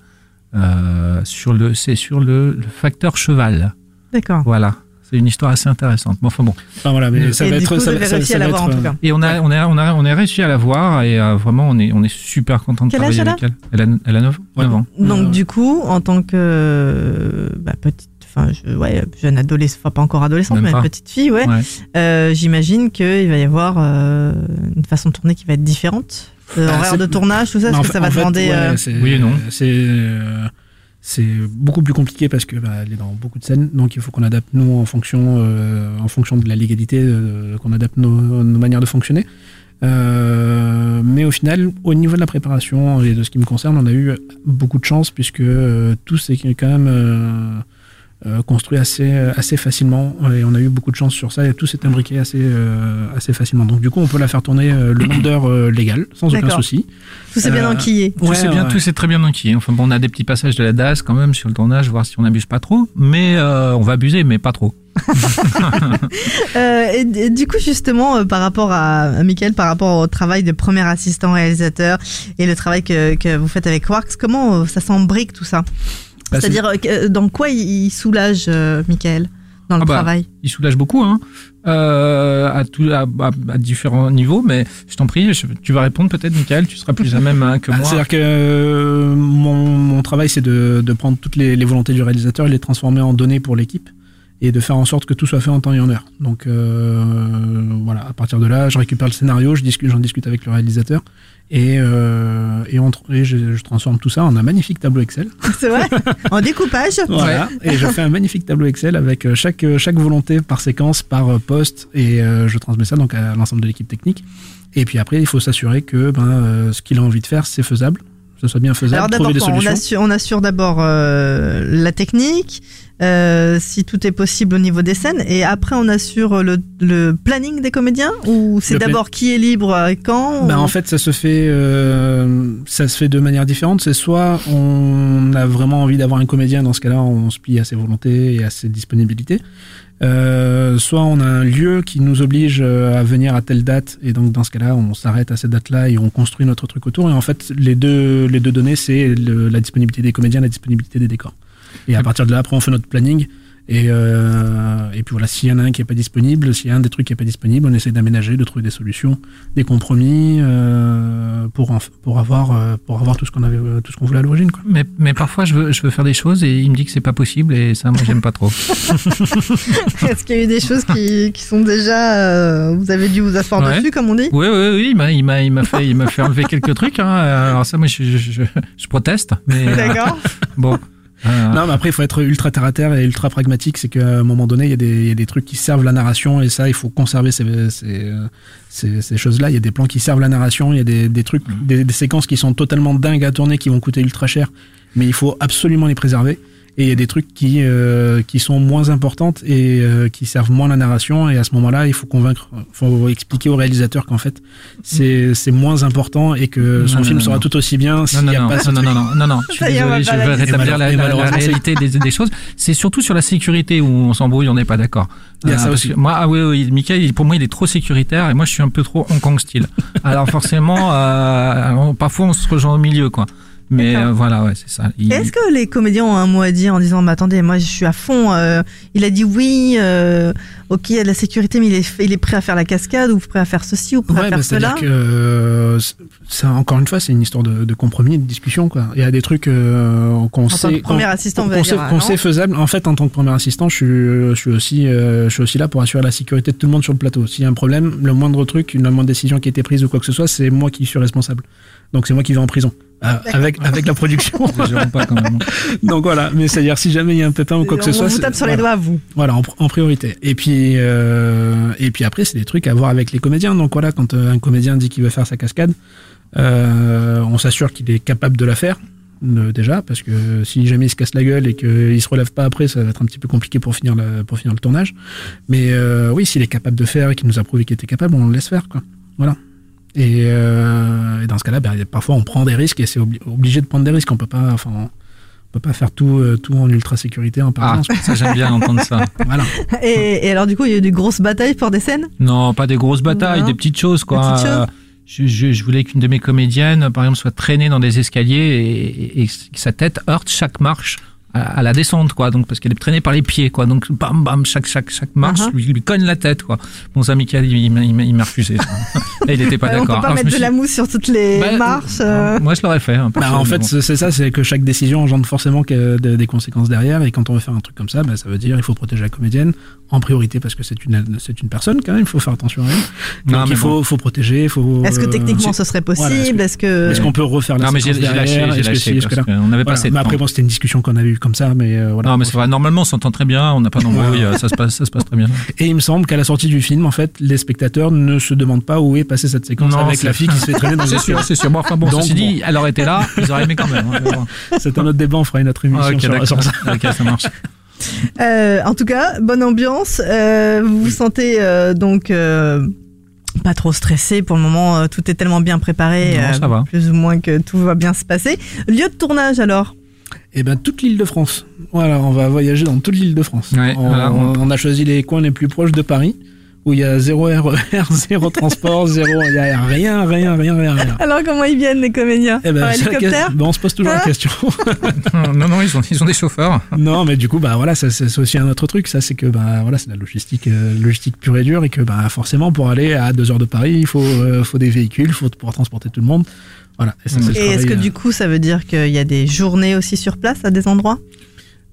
Euh, sur le, c'est sur le, le facteur cheval.
D'accord.
Voilà. C'est une histoire assez intéressante. Bon, enfin bon.
Enfin, voilà, mais ça
Et
va être.
coup,
ça,
vous avez
ça-
réussi
ça
à
va être,
en tout cas.
Et on a, on a, on a, on a réussi à la voir et euh, vraiment, on est, on est super content de
Quel
travailler
âge
avec elle. Elle a, elle a 9, ans.
Donc du coup, en tant que euh, bah, petite, enfin je- ouais, jeune adolescente, enfin pas encore adolescente,
Même
mais
pas.
petite fille, ouais.
Ouais.
euh, J'imagine qu'il va y avoir euh, une façon de tourner qui va être différente. Euh,
Bah,
horaire
c'est-
de tournage, tout ça, est-ce que ça va
fait,
demander
ouais,
euh,
c'est-
Oui et non.
C'est euh, c'est beaucoup plus compliqué parce que bah, elle est dans beaucoup de scènes, donc il faut qu'on adapte nous en fonction euh, en fonction de la légalité, euh, qu'on adapte nos, nos manières de fonctionner. Euh, mais au final, au niveau de la préparation et de ce qui me concerne, on a eu beaucoup de chance puisque euh, tout s'est quand même euh, euh, construit assez, assez facilement et on a eu beaucoup de chance sur ça et tout s'est imbriqué assez, euh, assez facilement. Donc du coup, on peut la faire tourner euh, le nombre d'heures euh, légal sans aucun souci.
Tout s'est bien
Euh,
enquillé.
Tout c'est bien, tout c'est très bien enquillé. Enfin bon, on a des petits passages de la DAS quand même sur le tournage, voir si on n'abuse pas trop. Mais euh, on va abuser, mais pas trop. [LAUGHS]
Euh, et, et du coup, justement, euh, par rapport à, à Michael, par rapport au travail de premier assistant réalisateur et le travail que, que vous faites avec Quarks, comment euh, ça s'embrique tout ça?
Bah,
C'est-à-dire, euh, que- dans quoi il, soulage euh, Michael dans le
Ah bah,
travail?
Il soulage beaucoup, hein, euh, à, tout, à, à- à différents niveaux, mais je t'en prie, je- tu vas répondre peut-être, Michael, tu seras plus à même hein, que
Ah,
moi.
C'est-à-dire que euh, mon, mon travail, c'est de, de prendre toutes les, les volontés du réalisateur et les transformer en données pour l'équipe et de faire en sorte que tout soit fait en temps et en heure. Donc euh, voilà, à partir de là, je récupère le scénario, je discute, j'en discute avec le réalisateur et, euh, et, on et je, je transforme tout ça en un magnifique tableau Excel. [LAUGHS]
C'est vrai En découpage
Voilà. Et je fais un magnifique tableau Excel avec euh, chaque, euh, chaque volonté par séquence, par euh, poste, et euh, je transmets ça donc à l'ensemble de l'équipe technique. Et puis après, il faut s'assurer que ben, euh, ce qu'il a envie de faire, c'est faisable, que ce soit bien faisable,
Alors d'abord,
trouver des
quoi, on
solutions.
assure, on assure d'abord euh, la technique, euh, si tout est possible au niveau des scènes, et après on assure le, le planning des comédiens ou c'est d'abord qui est libre euh, quand
Ben,
ou-
en fait, ça se fait, euh, ça se fait de manière différente. C'est soit on a vraiment envie d'avoir un comédien, dans ce cas-là, on se plie à ses volontés et à ses disponibilités. Euh, soit on a un lieu qui nous oblige euh, à venir à telle date, et donc dans ce cas-là, on s'arrête à cette date-là et on construit notre truc autour. Et en fait, les deux, les deux données, c'est le- la disponibilité des comédiens, la disponibilité des décors. Et à partir de là, après, on fait notre planning. Et, euh, et puis voilà, s'il y en a un qui est pas disponible, s'il y a un des trucs qui est pas disponible, on essaie d'aménager, de trouver des solutions, des compromis euh, pour pour avoir euh, pour avoir tout ce qu'on avait euh, tout ce qu'on voulait à l'origine quoi.
Mais, mais parfois, je veux, je veux faire des choses et il me dit que c'est pas possible et ça, moi, j'aime pas trop. [LAUGHS] [LAUGHS]
Est-ce qu'il y a eu des choses qui, qui sont déjà... euh, vous avez dû vous asseoir
Ouais.
dessus, comme on dit?
Oui, oui, oui, il m'a, il m'a, il m'a fait, il m'a fait enlever quelques trucs. Hein. Alors ça, moi, je, je, je, je proteste. Mais euh,
D'accord.
bon. Euh,
Non, mais après il faut être ultra terre à terre et ultra pragmatique, c'est qu'à un moment donné, il y, a des, trucs qui servent la narration et ça il faut conserver ces ces, ces, choses-là, il y a des plans qui servent la narration, il y a des, trucs des séquences qui sont totalement dingues à tourner qui vont coûter ultra cher, mais il faut absolument les préserver. Et il y a des trucs qui, euh, qui sont moins importantes et euh, qui servent moins la narration. Et à ce moment-là, il faut convaincre, faut expliquer au réalisateur qu'en fait, c'est c'est moins important et que son
Non,
film
non,
sera
non.
tout aussi bien s'il
non,
n'y a
non,
pas
non,
ce
non, non, non, non, non, je suis désolé, je
laisser.
rétablir la, la- réalité des, des choses. C'est surtout sur la sécurité où on s'embrouille, on n'est pas d'accord.
Il y a ça
parce
aussi.
que Moi, ah oui, oui, Michael, pour moi, il est trop sécuritaire et moi, je suis un peu trop Hong Kong style. [LAUGHS] Alors forcément, euh, parfois, on se rejoint au milieu, quoi. Mais euh, voilà, ouais, c'est ça. Il-
Est-ce que les comédiens ont un mot à dire en disant mais attendez moi je suis à fond euh, il a dit oui euh, ok il y a de la sécurité mais il est, il est prêt à faire la cascade ou prêt à faire ceci ou prêt à faire
bah,
cela
que euh, c'est- ça, encore une fois, c'est une histoire de, de compromis, et de discussion. Quoi. Il y a des trucs euh, qu'on sait,
que premier assistant,
qu'on sait, qu'on sait faisable. En fait, en tant que premier assistant, je suis, je suis aussi, euh, je suis aussi là pour assurer la sécurité de tout le monde sur le plateau. S'il y a un problème, le moindre truc, une la moindre décision qui a été prise ou quoi que ce soit, c'est moi qui suis responsable. Donc c'est moi qui vais en prison. Euh, avec avec la production. [LAUGHS]
Pas, quand même.
Donc voilà, mais c'est-à-dire si jamais il y a un pépin ou quoi que ce
on
soit,
vous
c'est-
tape sur les
voilà.
doigts vous
Voilà, en, en priorité. Et puis, euh, et puis après, c'est des trucs à voir avec les comédiens. Donc voilà, quand euh, un comédien dit qu'il veut faire sa cascade, euh, on s'assure qu'il est capable de la faire. euh, déjà, parce que si jamais il se casse la gueule et qu'il se relève pas après, ça va être un petit peu compliqué pour finir le, pour finir le tournage. Mais euh, oui, s'il est capable de faire et qu'il nous a prouvé qu'il était capable, on le laisse faire, quoi. Voilà. Et, euh, et dans ce cas-là, ben, parfois on prend des risques et c'est obli- obligé de prendre des risques. On peut pas, enfin, on peut pas faire tout, euh, tout en ultra sécurité en
Ah,
permanence.
ça, j'aime bien entendre ça. [LAUGHS]
Voilà.
et, et alors du coup il y a eu des grosses batailles pour des scènes?
Non, pas des grosses batailles,
Non.
des petites choses, quoi.
Des petites choses.
Euh, Je, je, je voulais qu'une de mes comédiennes, par exemple, soit traînée dans des escaliers et, et- et que sa tête heurte chaque marche à, à la descente, quoi. Donc, parce qu'elle est traînée par les pieds, quoi. Donc, bam, bam, chaque, chaque, chaque marche
Uh-huh.
lui, lui cogne la tête, quoi. Ça, Michael, il, il m'a- il m'a il m'a refusé. ça. [LAUGHS] Là, il était pas
Ouais, on peut
d'accord.
pas
Alors,
mettre
me
de
suis-
la mousse sur toutes les
Bah,
marches euh.
Moi, je l'aurais fait. hein,
Bah, en fait,
bon.
c'est ça, c'est que chaque décision engendre forcément que de- des conséquences derrière. Et quand on veut faire un truc comme ça, bah, ça veut dire il faut protéger la comédienne en priorité parce que c'est une c'est une personne quand même. Il faut faire attention à elle.
Non,
Donc
mais
il faut
bon.
faut protéger. Faut.
est-ce que
euh,
techniquement ce serait possible? est-ce que
Est-ce qu'on peut refaire la
Non, mais j'ai lâché,
derrière?
j'ai
Est-ce que
lâché,
si, est-ce que
parce
là
qu'on avait pas
Mais après, bon, c'était une discussion qu'on avait eue comme ça, mais euh, voilà.
Non, mais c'est vrai. Normalement, on s'entend très bien. On n'a pas d'embrouille. euh, ça se passe, ça se passe très bien.
Et il me semble qu'à la sortie du film, en fait, les spectateurs ne se demandent pas où est passée cette séquence
Non,
avec la fille qui se fait traîner dans [LAUGHS]
C'est sûr, c'est sûr. Bon, enfin bon,
Donc,
ceci
bon.
dit, elle aurait été là, ils auraient aimé quand même. hein. [LAUGHS]
C'est un autre débat, on fera une autre émission
Ah, ok,
sur,
d'accord.
sur ça.
Ok, ça marche.
Euh, en tout cas, bonne ambiance. Euh, vous vous sentez euh, donc euh, pas trop stressé pour le moment. tout est tellement bien préparé,
Non, ça va.
plus ou moins que tout va bien se passer. Lieu de tournage alors?
Eh ben toute l'île de France. Voilà, on va voyager dans toute l'île de France.
Ouais,
on,
voilà, on-
on a choisi les coins les plus proches de Paris où il y a zéro RER, [LAUGHS] zéro transport, zéro, il y a rien, rien, rien, rien, rien.
Alors comment ils viennent les comédiens
Eh ben,
Par hélicoptère
ben, on se pose toujours la
Ah.
question. [LAUGHS]
non, non, ils ont, ils ont des chauffeurs.
Non, mais du coup, bah voilà, ça, c'est aussi un autre truc. Ça, c'est que bah voilà, c'est de la logistique, euh, logistique pure et dure, et que bah forcément, pour aller à deux heures de Paris, il faut, euh, faut des véhicules, il faut pouvoir transporter tout le monde. Voilà. Et, ça,
est-ce que du coup ça veut dire qu'il y a des journées aussi sur place à des endroits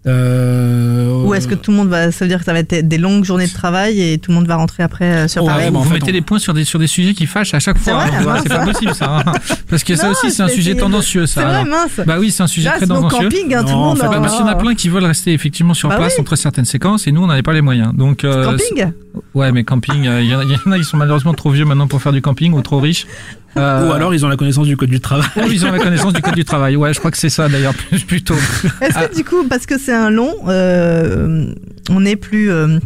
euh,
Ou est-ce que tout le monde va, ça veut dire que ça va être des longues journées de travail et tout le monde va rentrer après euh, sur
Ouais,
Paris
vous mettez des points sur des, sur des sujets qui fâchent à chaque fois. hein. c'est pas possible ça. hein. Parce que ça aussi, c'est un sujet tendancieux ça.
Vrai, mince.
Bah oui, c'est un sujet
Là,
très tendancieux.
camping, hein, tout le
Non,
monde,
en fait, parce qu'il y en a plein qui veulent rester effectivement sur
Bah
place
oui.
entre certaines séquences et nous on n'avait pas les moyens. Donc euh,
Camping
Ouais, mais camping, euh, il y, en a- il y en a qui sont malheureusement trop vieux maintenant pour faire du camping ou trop riches. Euh,
Ou alors ils ont la connaissance du code du travail.
ou [LAUGHS] ils ont la connaissance du code du travail. Ouais, je crois que c'est ça d'ailleurs [LAUGHS] plutôt.
Est-ce
Ah.
que du coup, parce que c'est un long, euh, on est plus euh,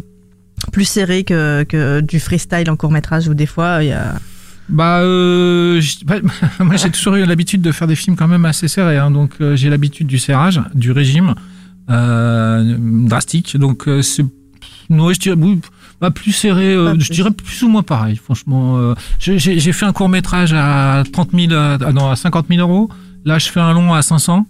plus serré que, que du freestyle en court métrage où des fois il y a.
Bah, euh, bah, [LAUGHS] moi j'ai toujours eu l'habitude de faire des films quand même assez serrés, hein, donc euh, j'ai l'habitude du serrage, du régime euh, drastique, donc euh, c'est, non, je dirais, bah, plus serré, euh, je dirais plus ou moins pareil, franchement. euh, j'ai- j'ai j'ai fait un court métrage à 30 000, euh, ah non, à 50 000 euros, là je fais un long à 500.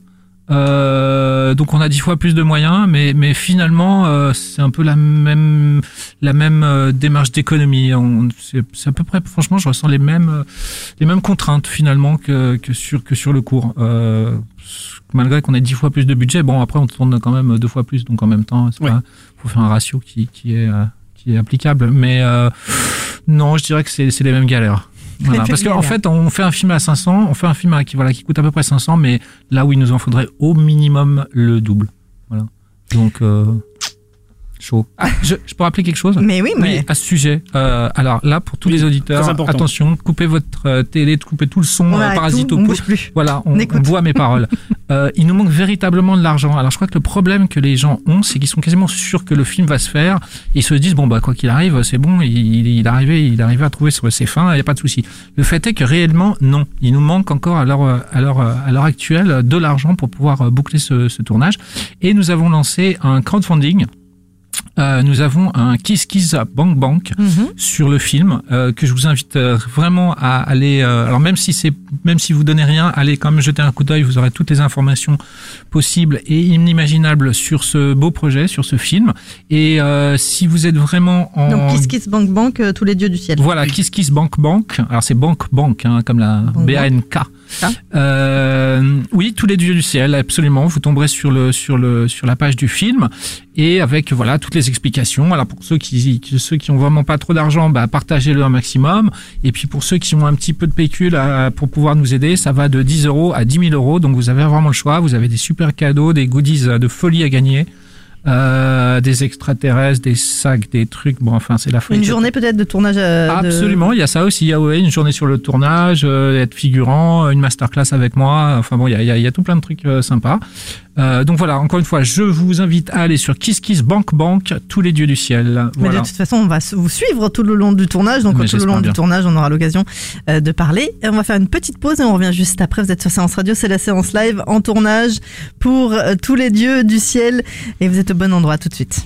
Euh, donc on a dix fois plus de moyens, mais mais finalement euh, c'est un peu la même la même euh, démarche d'économie. On- C'est c'est à peu près, franchement, je ressens les mêmes euh, les mêmes contraintes finalement que que sur que sur le cours. Euh, malgré qu'on ait dix fois plus de budget, bon après on tourne quand même deux fois plus, donc en même temps, c'est pas- faut faire un ratio qui qui est euh, qui est applicable. Mais euh, non, je dirais que c'est c'est les mêmes galères. Voilà. Parce qu'en
galères.
fait, on fait un film à 500, on fait un film à- qui, voilà, qui coûte à peu près 500, mais là où il nous en faudrait au minimum le double. Voilà. Donc, euh, chaud. Ah, je, je peux rappeler quelque chose?
Mais oui, mais-
à ce sujet. Euh, alors là, pour tous les auditeurs,
très important.
attention, coupez votre euh, télé, coupez tout le son
On
euh, parasite
tout,
au
on bouge plus.
Voilà, on,
On
voit mes paroles. [LAUGHS] Euh, il nous manque véritablement de l'argent. Alors je crois que le problème que les gens ont, c'est qu'ils sont quasiment sûrs que le film va se faire. Ils se disent bon bah quoi qu'il arrive, c'est bon, il, il est arrivé, il est arrivé à trouver sur ses fins, il n'y a pas de souci. Le fait est que réellement non, il nous manque encore à l'heure à l'heure à l'heure actuelle de l'argent pour pouvoir euh, boucler ce, ce tournage. Et nous avons lancé un crowdfunding. Euh, nous avons un Kiss Kiss Bank Bank sur le film euh, que je vous invite euh, vraiment à aller. euh, alors même si c'est même si vous donnez rien, allez quand même jeter un coup d'œil. Vous aurez toutes les informations possibles et inimaginables sur ce beau projet, sur ce film. Et euh, si vous êtes vraiment en
Donc Kiss Kiss Bank Bank, tous les dieux du ciel.
voilà, Kiss Kiss Bank Bank. Alors c'est Bank Bank, hein, comme la
Bank
Euh, oui, tous les dieux du ciel, absolument. Vous tomberez sur le sur le sur la page du film et avec voilà toutes les explications. Alors pour ceux qui ceux qui ont vraiment pas trop d'argent, bah partagez-le un maximum. Et puis pour ceux qui ont un petit peu de pécule pour pouvoir nous aider, ça va de 10 euros à 10 000 euros. Donc vous avez vraiment le choix. Vous avez des super cadeaux, des goodies de folie à gagner. Euh, des extraterrestres, des sacs, des trucs. Bon, enfin, c'est la folie.
Une journée peut-être de tournage. euh, de-
Absolument, il y a ça aussi. Il y a ouais, une journée sur le tournage, euh, être figurant, une masterclass avec moi. Enfin bon, il y a, il y a- il y a tout plein de trucs euh, sympas. Euh, donc voilà, encore une fois, je vous invite à aller sur Kiss Kiss Bank Bank, tous les dieux du ciel.
Mais
Voilà.
de toute façon, on va vous suivre tout le long du tournage. Donc,
Mais
tout le long du tournage, on aura l'occasion euh, de parler. Et on va faire une petite pause et on revient juste après. Vous êtes sur Séance Radio, c'est la séance live en tournage pour euh, tous les dieux du ciel. Et vous êtes au bon endroit tout de suite.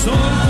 sonho.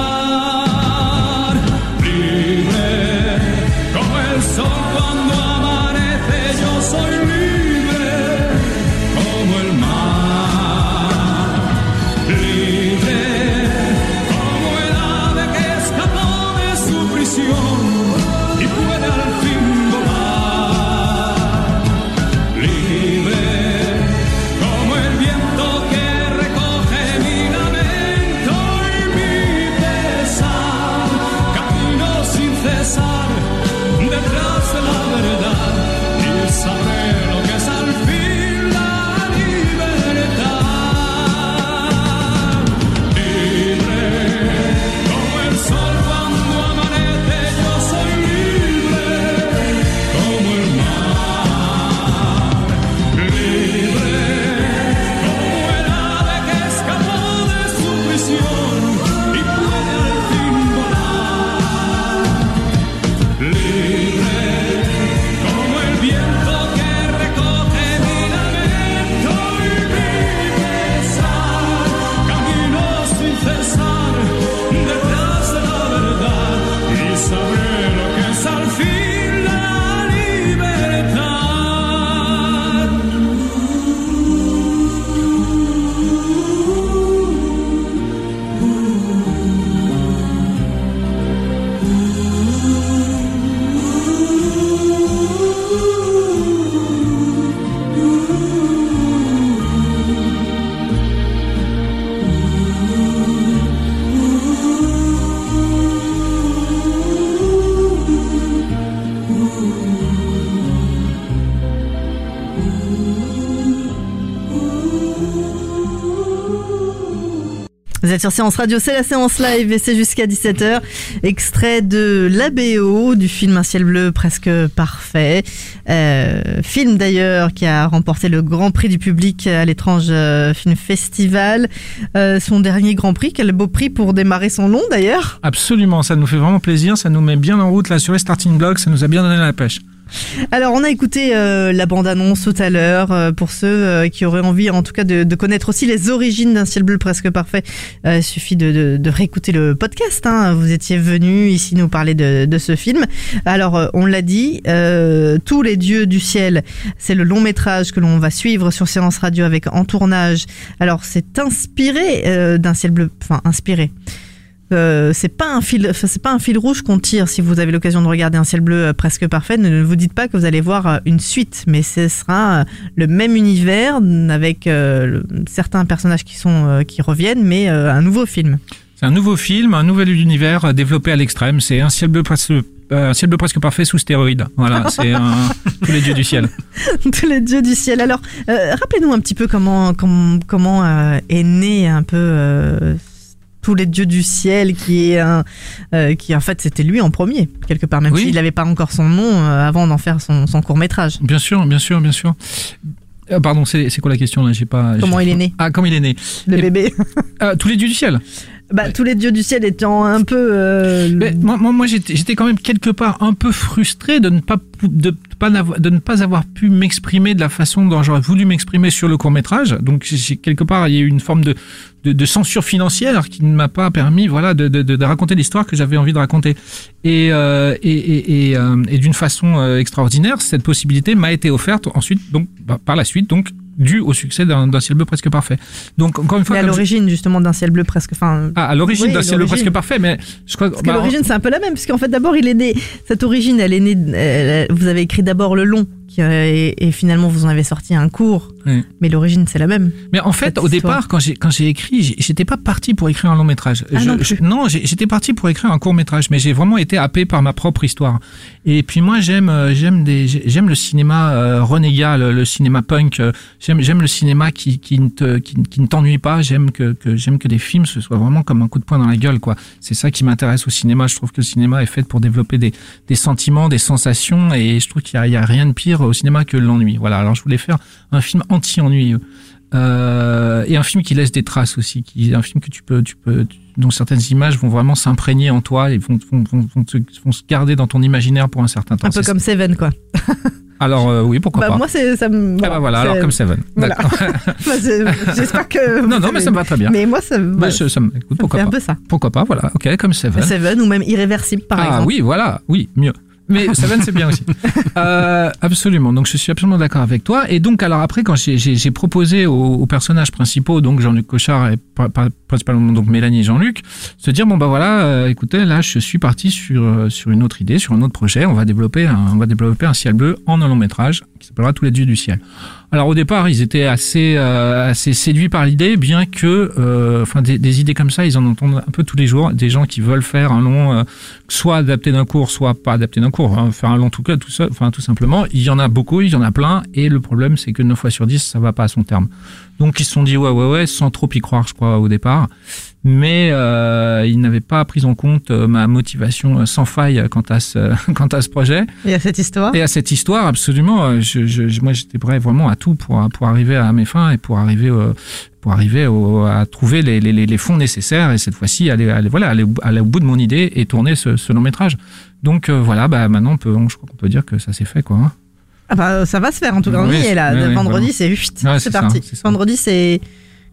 Vous êtes sur Séance Radio, c'est la séance live et c'est jusqu'à 17h. Extrait de l'ABO du film Un ciel bleu presque parfait. Euh, film d'ailleurs qui a remporté le grand prix du public à l'étrange euh, film festival. Euh, son dernier grand prix, quel beau prix pour démarrer son long d'ailleurs.
Absolument, ça nous fait vraiment plaisir, ça nous met bien en route là sur les starting blocks, ça nous a bien donné la pêche.
Alors, on a écouté euh, la bande-annonce tout à l'heure. euh, pour ceux euh, qui auraient envie, en tout cas, de, connaître aussi les origines d'un ciel bleu presque parfait, il suffit de, réécouter le podcast. Hein. Vous étiez venu ici nous parler de, ce film. Alors, on l'a dit, Tous les dieux du ciel, c'est le long métrage que l'on va suivre sur Séance Radio avec en tournage. Alors, c'est inspiré d'un ciel bleu, enfin inspiré. Euh, c'est pas un fil, c'est pas un fil rouge qu'on tire. Si vous avez l'occasion de regarder un ciel bleu euh, presque parfait, ne vous dites pas que vous allez voir euh, une suite, mais ce sera euh, le même univers avec euh, le- certains personnages qui sont euh, qui reviennent, mais un nouveau film.
C'est un nouveau film, un nouvel univers développé à l'extrême. C'est un ciel bleu presque, un ciel bleu presque parfait sous stéroïdes. Voilà, [LAUGHS] c'est tous les dieux du ciel. [LAUGHS]
Tous les dieux du ciel. Alors, rappelez-nous un petit peu comment comment comment est né un peu. Tous les dieux du ciel, qui est un, euh, qui en fait c'était lui en premier quelque part, même
Oui.
s'il n'avait pas encore son nom euh, avant d'en faire son, son court métrage.
Bien sûr, bien sûr, bien sûr. Euh, pardon, c'est quoi la question là? J'ai pas.
Comment il est né?
Ah, comment il est né?
Le
Eh-
bébé. [LAUGHS]
Tous les dieux du ciel.
Bah, tous les dieux du ciel étant un peu. euh,
Mais moi, moi, moi, j'étais j'étais quand même quelque part un peu frustré de ne pas de pas de ne pas avoir pu m'exprimer de la façon dont j'aurais voulu m'exprimer sur le court métrage. Donc quelque part il y a eu une forme de de, de censure financière qui ne m'a pas permis voilà de, de, de, de raconter l'histoire que j'avais envie de raconter. Et euh, et et, et, euh, et d'une façon euh, extraordinaire, cette possibilité m'a été offerte ensuite donc bah, par la suite donc dû au succès d'un ciel bleu presque parfait. Donc encore une fois
mais à
je-
l'origine justement d'un ciel bleu presque. Enfin,
ah, à l'origine
Oui,
d'un ciel bleu presque parfait, mais je crois
Parce que
bah,
l'origine c'est un peu la même, puisqu'en fait d'abord il est né, cette origine elle est née, elle- vous avez écrit d'abord le long euh, et, et finalement vous en avez sorti un court,
Oui.
mais l'origine c'est la même.
Mais en fait, au
histoire.
départ, quand j'ai quand j'ai écrit, j'étais pas parti pour écrire un long métrage.
Ah,
Je-
non
j'étais parti pour écrire un court métrage, mais j'ai vraiment été happé par ma propre histoire. Et puis moi, j'aime euh, j'aime des j'ai- j'aime le cinéma euh, renégat, le, le cinéma punk. J'aime j'aime le cinéma qui qui ne te qui, qui ne t'ennuie pas. J'aime que que j'aime que des films ce soit vraiment comme un coup de poing dans la gueule, quoi. C'est ça qui m'intéresse au cinéma. Je trouve que le cinéma est fait pour développer des des sentiments, des sensations, et je trouve qu'il y y a rien de pire au cinéma que l'ennui. Voilà. Alors je voulais faire un film anti-ennuyeux. Euh, et un film qui laisse des traces aussi, qui un film que tu peux, tu peux, tu- dont certaines images vont vraiment s'imprégner en toi et vont, vont, vont, vont, se garder dans ton imaginaire pour un certain temps.
Un peu comme Seven quoi. [LAUGHS]
Alors euh, oui, pourquoi
Bah,
pas.
moi c'est ça me.
Ah bah voilà, alors comme Seven.
Voilà. Bah, [LAUGHS] J'espère que. [LAUGHS]
non, non, mais ça me va très bien.
Mais moi ça.
Bah,
voilà,
je- ça me, écoute,
ça me
pourquoi
fait
pas.
un peu ça.
Pourquoi pas, voilà. Ok, comme Seven.
Seven ou même Irréversible par
ah
exemple.
oui, voilà, oui, mieux. Mais Seven, c'est bien aussi. [LAUGHS] Euh, absolument. Donc, je suis absolument d'accord avec toi. Et donc, alors après, quand j'ai- proposé aux, aux personnages principaux, donc Jean-Luc Cochard et principalement donc Mélanie et Jean-Luc, se dire bon bah voilà, euh, écoutez, là, je suis parti sur euh, sur une autre idée, sur un autre projet. On va développer un, on va développer un ciel bleu en un long métrage qui s'appellera Tous les dieux du ciel. Alors au départ, ils étaient assez euh, assez séduits par l'idée, bien que, euh, des idées comme ça, ils en entendent un peu tous les jours. Des gens qui veulent faire un long, euh, soit adapté d'un cours, soit pas adapté d'un cours, hein, faire un long tout cas, tout ça, enfin tout simplement. Il y en a beaucoup, il y en a plein, et le problème, c'est que 9 fois sur 10, ça va pas à son terme. Donc ils se sont dit ouais ouais ouais, sans trop y croire, je crois au départ. Mais euh, ils n'avaient pas pris en compte euh, ma motivation euh, sans faille quant à ce [LAUGHS] quant à ce projet.
Et à cette histoire?
Et à cette histoire, absolument. euh, Je, je, je- moi, j'étais prêt vraiment à tout pour, pour arriver à mes fins et pour arriver, euh, pour arriver au- à trouver les, les, les- fonds nécessaires et cette fois-ci aller, aller, voilà, aller, au- aller au bout de mon idée et tourner ce, ce long métrage. Donc euh, voilà, bah, maintenant, on peut, on- je crois qu'on peut dire que ça s'est fait. Quoi, hein.
Ah bah ça va se faire en tout cas.
Oui,
on y est là.
oui, oui,
Vendredi c'est
Ouais,
c'est
ça,
parti.
ça.
Vendredi c'est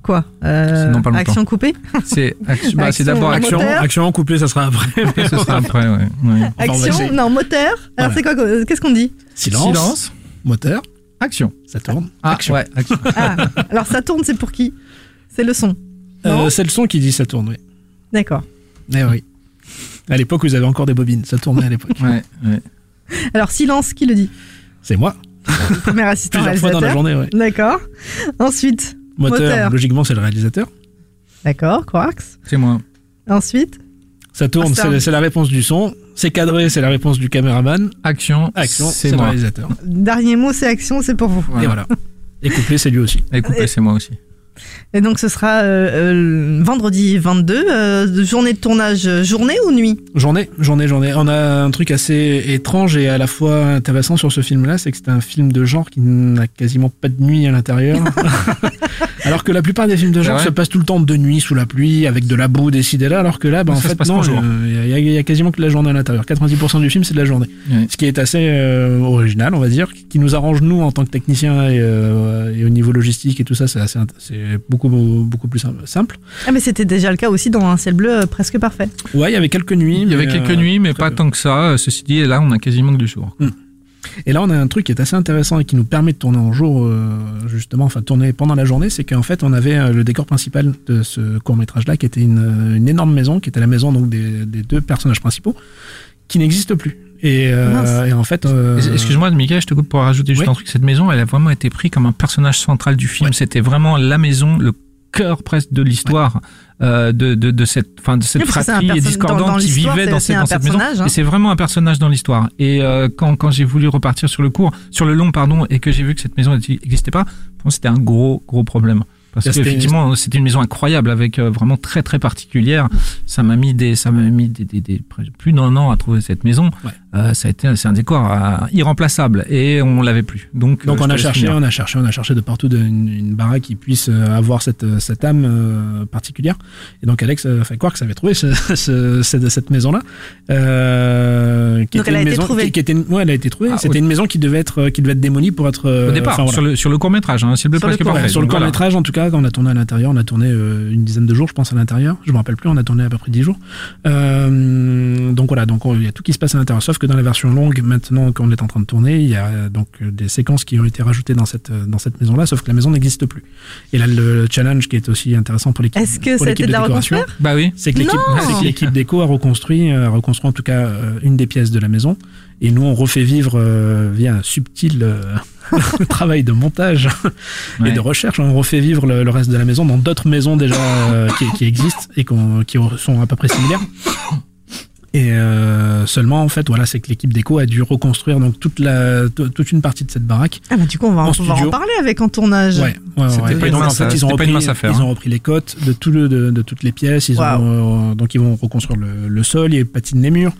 quoi Euh,
dans pas.
Action coupée. [LAUGHS]
C'est action- bah, d'abord action.
Action en couplet, ça sera après. [LAUGHS]
Ce sera après, ouais. ouais.
Action. Non moteur. Alors
Voilà.
c'est quoi euh, Qu'est-ce qu'on dit
Silence.
Silence.
Moteur.
Action.
Ça tourne.
Ah,
action.
ouais, action. [LAUGHS]
Ah, alors ça tourne, c'est pour qui C'est le son. Non
Euh, c'est le son qui dit ça tourne, oui.
D'accord.
Eh oui. À l'époque, vous avez encore des bobines. Ça tournait à l'époque.
Ouais, ouais.
Alors silence, qui le dit
C'est moi. [LAUGHS]
Premier assistant
Plusieurs fois dans la journée, ouais.
D'accord. Ensuite,
Moteur,
Moteur.
logiquement, c'est le réalisateur.
d'accord, Quarks.
C'est moi.
Ensuite,
Ça tourne,
c'est
la réponse du son. C'est cadré, c'est la réponse du caméraman.
Action.
Action,
c'est
le
moi.
réalisateur.
dernier mot, c'est action, c'est pour vous.
Et voilà. Et couplet, c'est lui aussi.
Et coupé, c'est moi aussi.
Et donc ce sera euh, euh, vendredi 22, euh, journée de tournage, journée ou nuit?
Journée, journée, journée. On a un truc assez étrange et à la fois intéressant sur ce film-là, c'est que c'est un film de genre qui n'a quasiment pas de nuit à l'intérieur. [LAUGHS] alors que la plupart des films de genre
ouais
se passent tout le temps de nuit, sous la pluie, avec de la boue décidée là, alors que là, bah, en fait, non, euh, il y, a- il y a quasiment que de la journée à l'intérieur. 90% du film, c'est de la journée.
Ouais.
Ce qui est assez euh, original, on va dire, qui nous arrange nous en tant que techniciens et, euh, et au niveau logistique et tout ça, c'est assez int- c'est beaucoup beaucoup plus sim- simple.
Ah mais c'était déjà le cas aussi dans un ciel bleu euh, presque parfait.
Ouais, il y avait quelques nuits.
Il y avait quelques
euh,
nuits, mais pas tant que ça. Ceci dit, là, on a quasiment que du jour.
Et là, on a un truc qui est assez intéressant et qui nous permet de tourner en jour, euh, justement, enfin tourner pendant la journée, c'est qu'en fait, on avait euh, le décor principal de ce court métrage-là, qui était une, euh, une énorme maison, qui était la maison donc des, des deux personnages principaux, qui n'existe plus. Et, euh, en fait, euh,
Excuse-moi, Michael, je te coupe pour rajouter juste
Oui.
un truc. Cette maison, elle a vraiment été prise comme un personnage central du film. C'était vraiment la maison, le cœur presque de l'histoire de, de, de cette, enfin, de cette
Oui,
fratrie discordante
dans- dans
qui vivait dans, cette, dans cette maison.
hein.
Et c'est vraiment un personnage dans l'histoire. Et euh, quand, quand j'ai voulu repartir sur le court, sur le long, pardon, et que j'ai vu que cette maison n'existait pas, c'était un gros, gros problème. Parce
Là, c'était-
qu'effectivement, c'était une maison incroyable avec euh, vraiment très très particulière. Ça m'a mis des, ça m'a mis des, des, des- plus d'un an à trouver cette maison.
Ouais.
Euh, ça a été, c'est un décor euh, irremplaçable et on l'avait plus. Donc,
donc
euh,
on a cherché,
finir.
on a cherché, on a cherché de partout de- une, une baraque qui puisse avoir cette, cette âme euh, particulière. Et donc Alex, euh, enfin Quarks avait trouvé ce, [LAUGHS] ce- cette, cette maison-là. Euh, qui
Donc
était
elle a
une
été
maison,
trouvée.
Qui, qui était, une- ouais, elle a été trouvée.
Ah,
C'était une maison qui devait être, qui devait être démolie pour être.
Au départ,
voilà.
sur le sur le court métrage, hein, c'est le
Sur le court-
parfait.
Sur le court métrage, en tout cas, quand on a tourné à l'intérieur, on a tourné euh, une dizaine de jours, je pense, à l'intérieur. Je me rappelle plus, on a tourné à peu près 10 jours. Euh, donc voilà, donc on- il y a tout qui se passe à l'intérieur. Sauf que dans la version longue, maintenant qu'on est en train de tourner, il y a euh, donc des séquences qui ont été rajoutées dans cette dans cette maison-là, sauf que la maison n'existe plus. Et là, le challenge qui est aussi intéressant pour l'équipe.
Est-ce que été de la
décoration,
Bah oui.
c'est que l'équipe,
Non
c'est que l'équipe déco a reconstruit, a reconstruit en tout cas une des pièces de la maison Et nous, on refait vivre euh, via un subtil euh, [LAUGHS] travail de montage et de recherche, on refait vivre le, le reste de la maison dans d'autres maisons déjà euh, qui, qui existent et qui sont à peu près similaires. Et euh, seulement, en fait, voilà, c'est que l'équipe déco a dû reconstruire donc toute la toute une partie de cette baraque.
Ah bah du coup on va
En
parler avec en tournage.
Ouais, ouais, ouais.
Pas une
donc, en fait, ils ont
c'était pas
repris,
une mince affaire,
ils ont repris les cotes de tout le, de, de toutes les pièces. Ils ont, euh, donc ils vont reconstruire le, le sol, ils patinent les murs.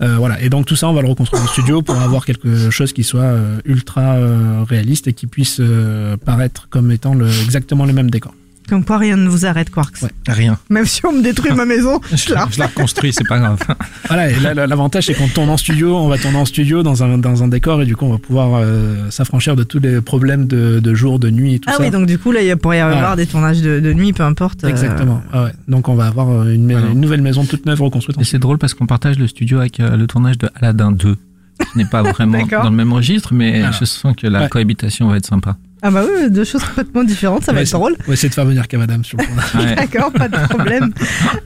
Euh, voilà. Et donc tout ça, on va le reconstruire en studio pour avoir quelque chose qui soit euh, ultra euh, réaliste et qui puisse euh, paraître comme étant le, exactement le même décor.
Comme quoi rien ne vous arrête Quarks.
Rien.
Même si on me détruit ma maison, [LAUGHS] je la
Je la reconstruis, c'est pas grave. [LAUGHS]
Voilà. Et là, l'avantage, c'est qu'on tourne en studio, on va tourner en studio dans un, dans un décor et du coup, on va pouvoir euh, s'affranchir de tous les problèmes de, de jour, de nuit et tout
Ah
ça.
oui, donc du coup là il pourrait y avoir
Voilà.
des tournages de, de nuit, peu importe. euh,
Exactement. Ah ouais. Donc on va avoir euh, une, nouvelle maison toute neuve reconstruite.
Et c'est drôle parce qu'on partage le studio avec euh, le tournage de Aladdin 2. Ce n'est pas [LAUGHS] vraiment dans le même registre, mais
Voilà.
je sens que la
Ouais.
cohabitation va être sympa.
Ah bah oui, deux choses complètement différentes, ça va
Ouais,
être drôle.
On va essayer de faire venir Cavadam sur le tournage.
Ouais. [LAUGHS]
D'accord, pas de problème.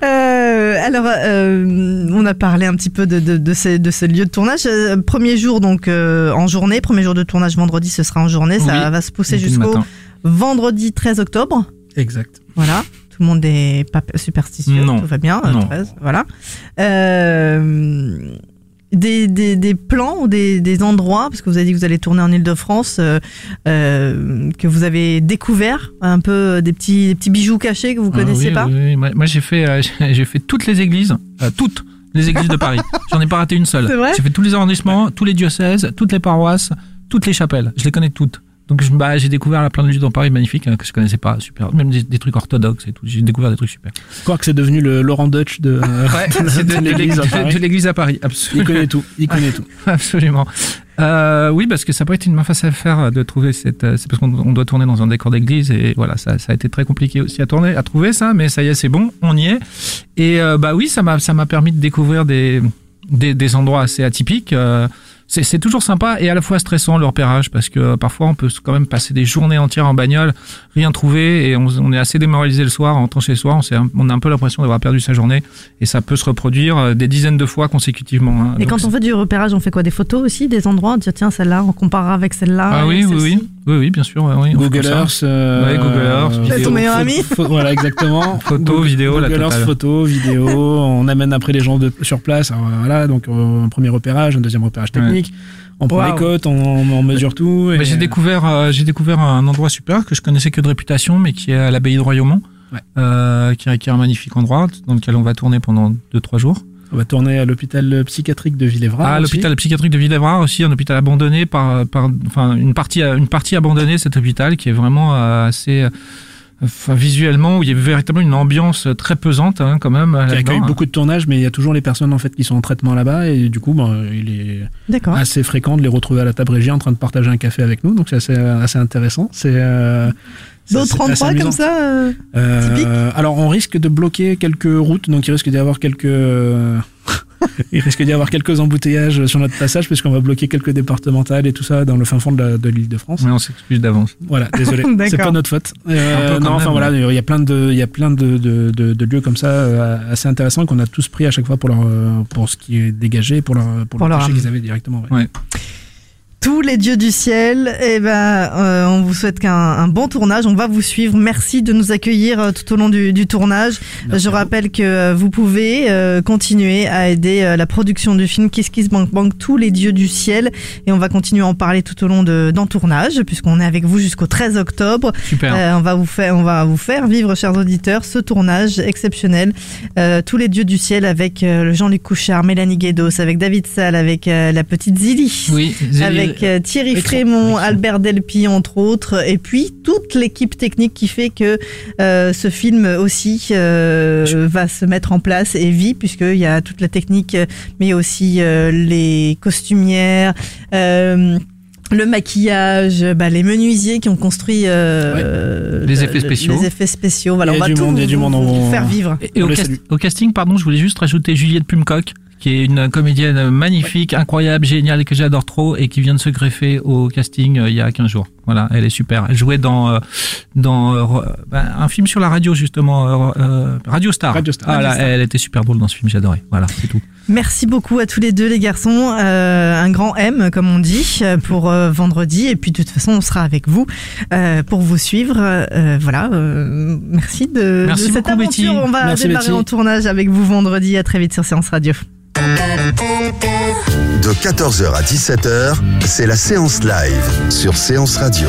Euh, alors, euh, on a parlé un petit peu de, de, de, ces, de ce lieu de tournage. Euh, premier jour donc euh, en journée, premier jour de tournage vendredi, ce sera en journée. Ça
Oui,
va se pousser jusqu'au vendredi 13 octobre.
Exact.
Voilà. Tout le monde est pas superstitieux,
Non.
tout va bien.
Non.
13, voilà. Euh, des, des, des plans ou des, des endroits, parce que vous avez dit que vous allez tourner en Ile-de-France, euh, euh, que vous avez découvert un peu des petits, des petits bijoux cachés que vous connaissiez
oui,
pas
oui, oui. Moi, j'ai fait, euh, [LAUGHS] j'ai fait toutes les églises, euh, toutes les églises de Paris. J'en ai pas raté une seule. J'ai fait tous les arrondissements, tous les diocèses, toutes les paroisses, toutes les chapelles. Je les connais toutes. Donc je- bah, j'ai découvert là, plein de lieux dans Paris magnifiques hein, que je connaissais pas, super. Même des, des trucs orthodoxes et tout. J'ai découvert des trucs super.
Croire que c'est devenu le Laurent Dutch [LAUGHS] de, l'église à Paris.
à
Il connaît tout. Il connaît tout. [LAUGHS]
Absolument. Euh, oui, parce que ça pas été une main facile à faire de trouver cette. euh, C'est parce qu'on on doit tourner dans un décor d'église et voilà, ça, ça a été très compliqué aussi à tourner, à trouver ça, mais ça y est, c'est bon, on y est. Et euh, bah oui, ça m'a ça m'a permis de découvrir des des, des endroits assez atypiques. euh, c'est toujours sympa et à la fois stressant le repérage parce que euh, parfois on peut quand même passer des journées entières en bagnole, rien trouver et on, on est assez démoralisé le soir en rentrant chez soi. On, s'est un- on a un peu l'impression d'avoir perdu sa journée et ça peut se reproduire euh, des dizaines de fois consécutivement. hein.
Et
Donc,
quand on fait du repérage, on fait quoi? Des photos aussi, des endroits? On dit tiens, celle-là, on comparera avec celle-là.
Ah oui, oui, oui, oui, oui, bien sûr. ouais, oui,
Google. Earth. euh,
Ouais, Google Earth,
euh,
vidéo.
Ton meilleur ami
Voilà, exactement. [LAUGHS]
Photo,
Google-
vidéo, la
Google Earth,
totale.
photo, vidéo. on amène après les gens de, sur place. Alors, voilà, donc euh, un premier repérage, un deuxième repérage technique. On prend
Wow.
les cotes, on, on mesure tout. et-
Bah, j'ai découvert, euh, j'ai découvert un endroit super que je connaissais que de réputation, mais qui est à l'abbaye de Royaumont,
Ouais.
euh, qui, est, qui est un magnifique endroit dans lequel on va tourner pendant 2-3 jours.
On va tourner à l'hôpital psychiatrique de Villévra.
Ah, l'hôpital psychiatrique de Villévra aussi, un hôpital abandonné par, par enfin une partie, une partie abandonnée cet hôpital qui est vraiment euh, assez, euh, enfin, visuellement où il y a véritablement une ambiance très pesante hein, quand même.
qui accueille
hein.
beaucoup de tournages, mais il y a toujours les personnes en fait qui sont en traitement là-bas et du coup, bon, il est assez fréquent de les retrouver à la table régie en train de partager un café avec nous, donc c'est assez, assez intéressant. C'est euh,
D'autres endroits comme ça euh,
Euh,
typiques
alors on risque de bloquer quelques routes, donc il risque d'y avoir quelques [LAUGHS] il risque d'y avoir quelques embouteillages sur notre passage puisqu'on va bloquer quelques départementales et tout ça dans le fin fond de la- de l'île de France.
Mais on s'excuse d'avance.
Voilà, désolé, [LAUGHS] c'est pas notre faute. Euh, non, enfin
même,
voilà, il y a plein de, il y a plein de, de, de, de lieux comme ça euh, assez intéressants qu'on a tous pris à chaque fois pour leur, euh, pour ce qui est dégagé, pour leur, pour,
Pour
le
leur
qu'ils avaient directement. ouais.
Ouais.
Tous les dieux du ciel. Et ben, euh, on vous souhaite qu'un un bon tournage. On va vous suivre. Merci de nous accueillir euh, tout au long du, du tournage.
Merci
Je
vous.
rappelle que euh, vous pouvez euh, continuer à aider euh, la production du film Kiss Kiss Bank Bank, tous les dieux du ciel. Et on va continuer à en parler tout au long de dans tournage, puisqu'on est avec vous jusqu'au 13 octobre.
Super.
Euh, on va vous faire, on va vous faire vivre, chers auditeurs, ce tournage exceptionnel. Euh, tous les dieux du ciel avec euh, Jean-Luc Couchard, Mélanie Guédos, avec David Salle, avec euh, la petite Zili.
Oui, Zélie-
Avec euh, Thierry
Écran.
Frémont. Albert Delpy entre autres, et puis toute l'équipe technique qui fait que euh, ce film aussi euh, va se mettre en place et vit puisqu'il y a toute la technique, euh, mais aussi euh, les costumières. Le maquillage, bah, les menuisiers qui ont construit euh,
Les effets spéciaux.
Les effets spéciaux. Voilà,
Il y
on
a
va
du
tout
monde, il y a du
vous-
monde,
vous
on-
faire vivre.
Et, au, cast- casting, pardon, je voulais juste rajouter Juliette Plumcock, qui est une comédienne magnifique, incroyable, géniale, et que j'adore trop, et qui vient de se greffer au casting euh, il y a 15 jours. Voilà, elle est super. Elle jouait dans euh, dans euh, ben, un film sur la radio justement, euh, euh, Radio Star.
Radio Star.
Ah,
Radio
là,
Star.
elle était super drôle dans ce film, j'adorais. Voilà, c'est tout.
Merci beaucoup à tous les deux les garçons. Euh, un grand M comme on dit euh, pour euh, vendredi et puis de toute façon on sera avec vous euh, pour vous suivre. Euh, voilà. euh, merci de,
Merci
de cette
beaucoup, Betty.
aventure. On va
Merci,
démarrer
Betty.
en tournage avec vous vendredi. À très vite sur Séance Radio.
De 14h à 17h, c'est la séance live sur Séance Radio.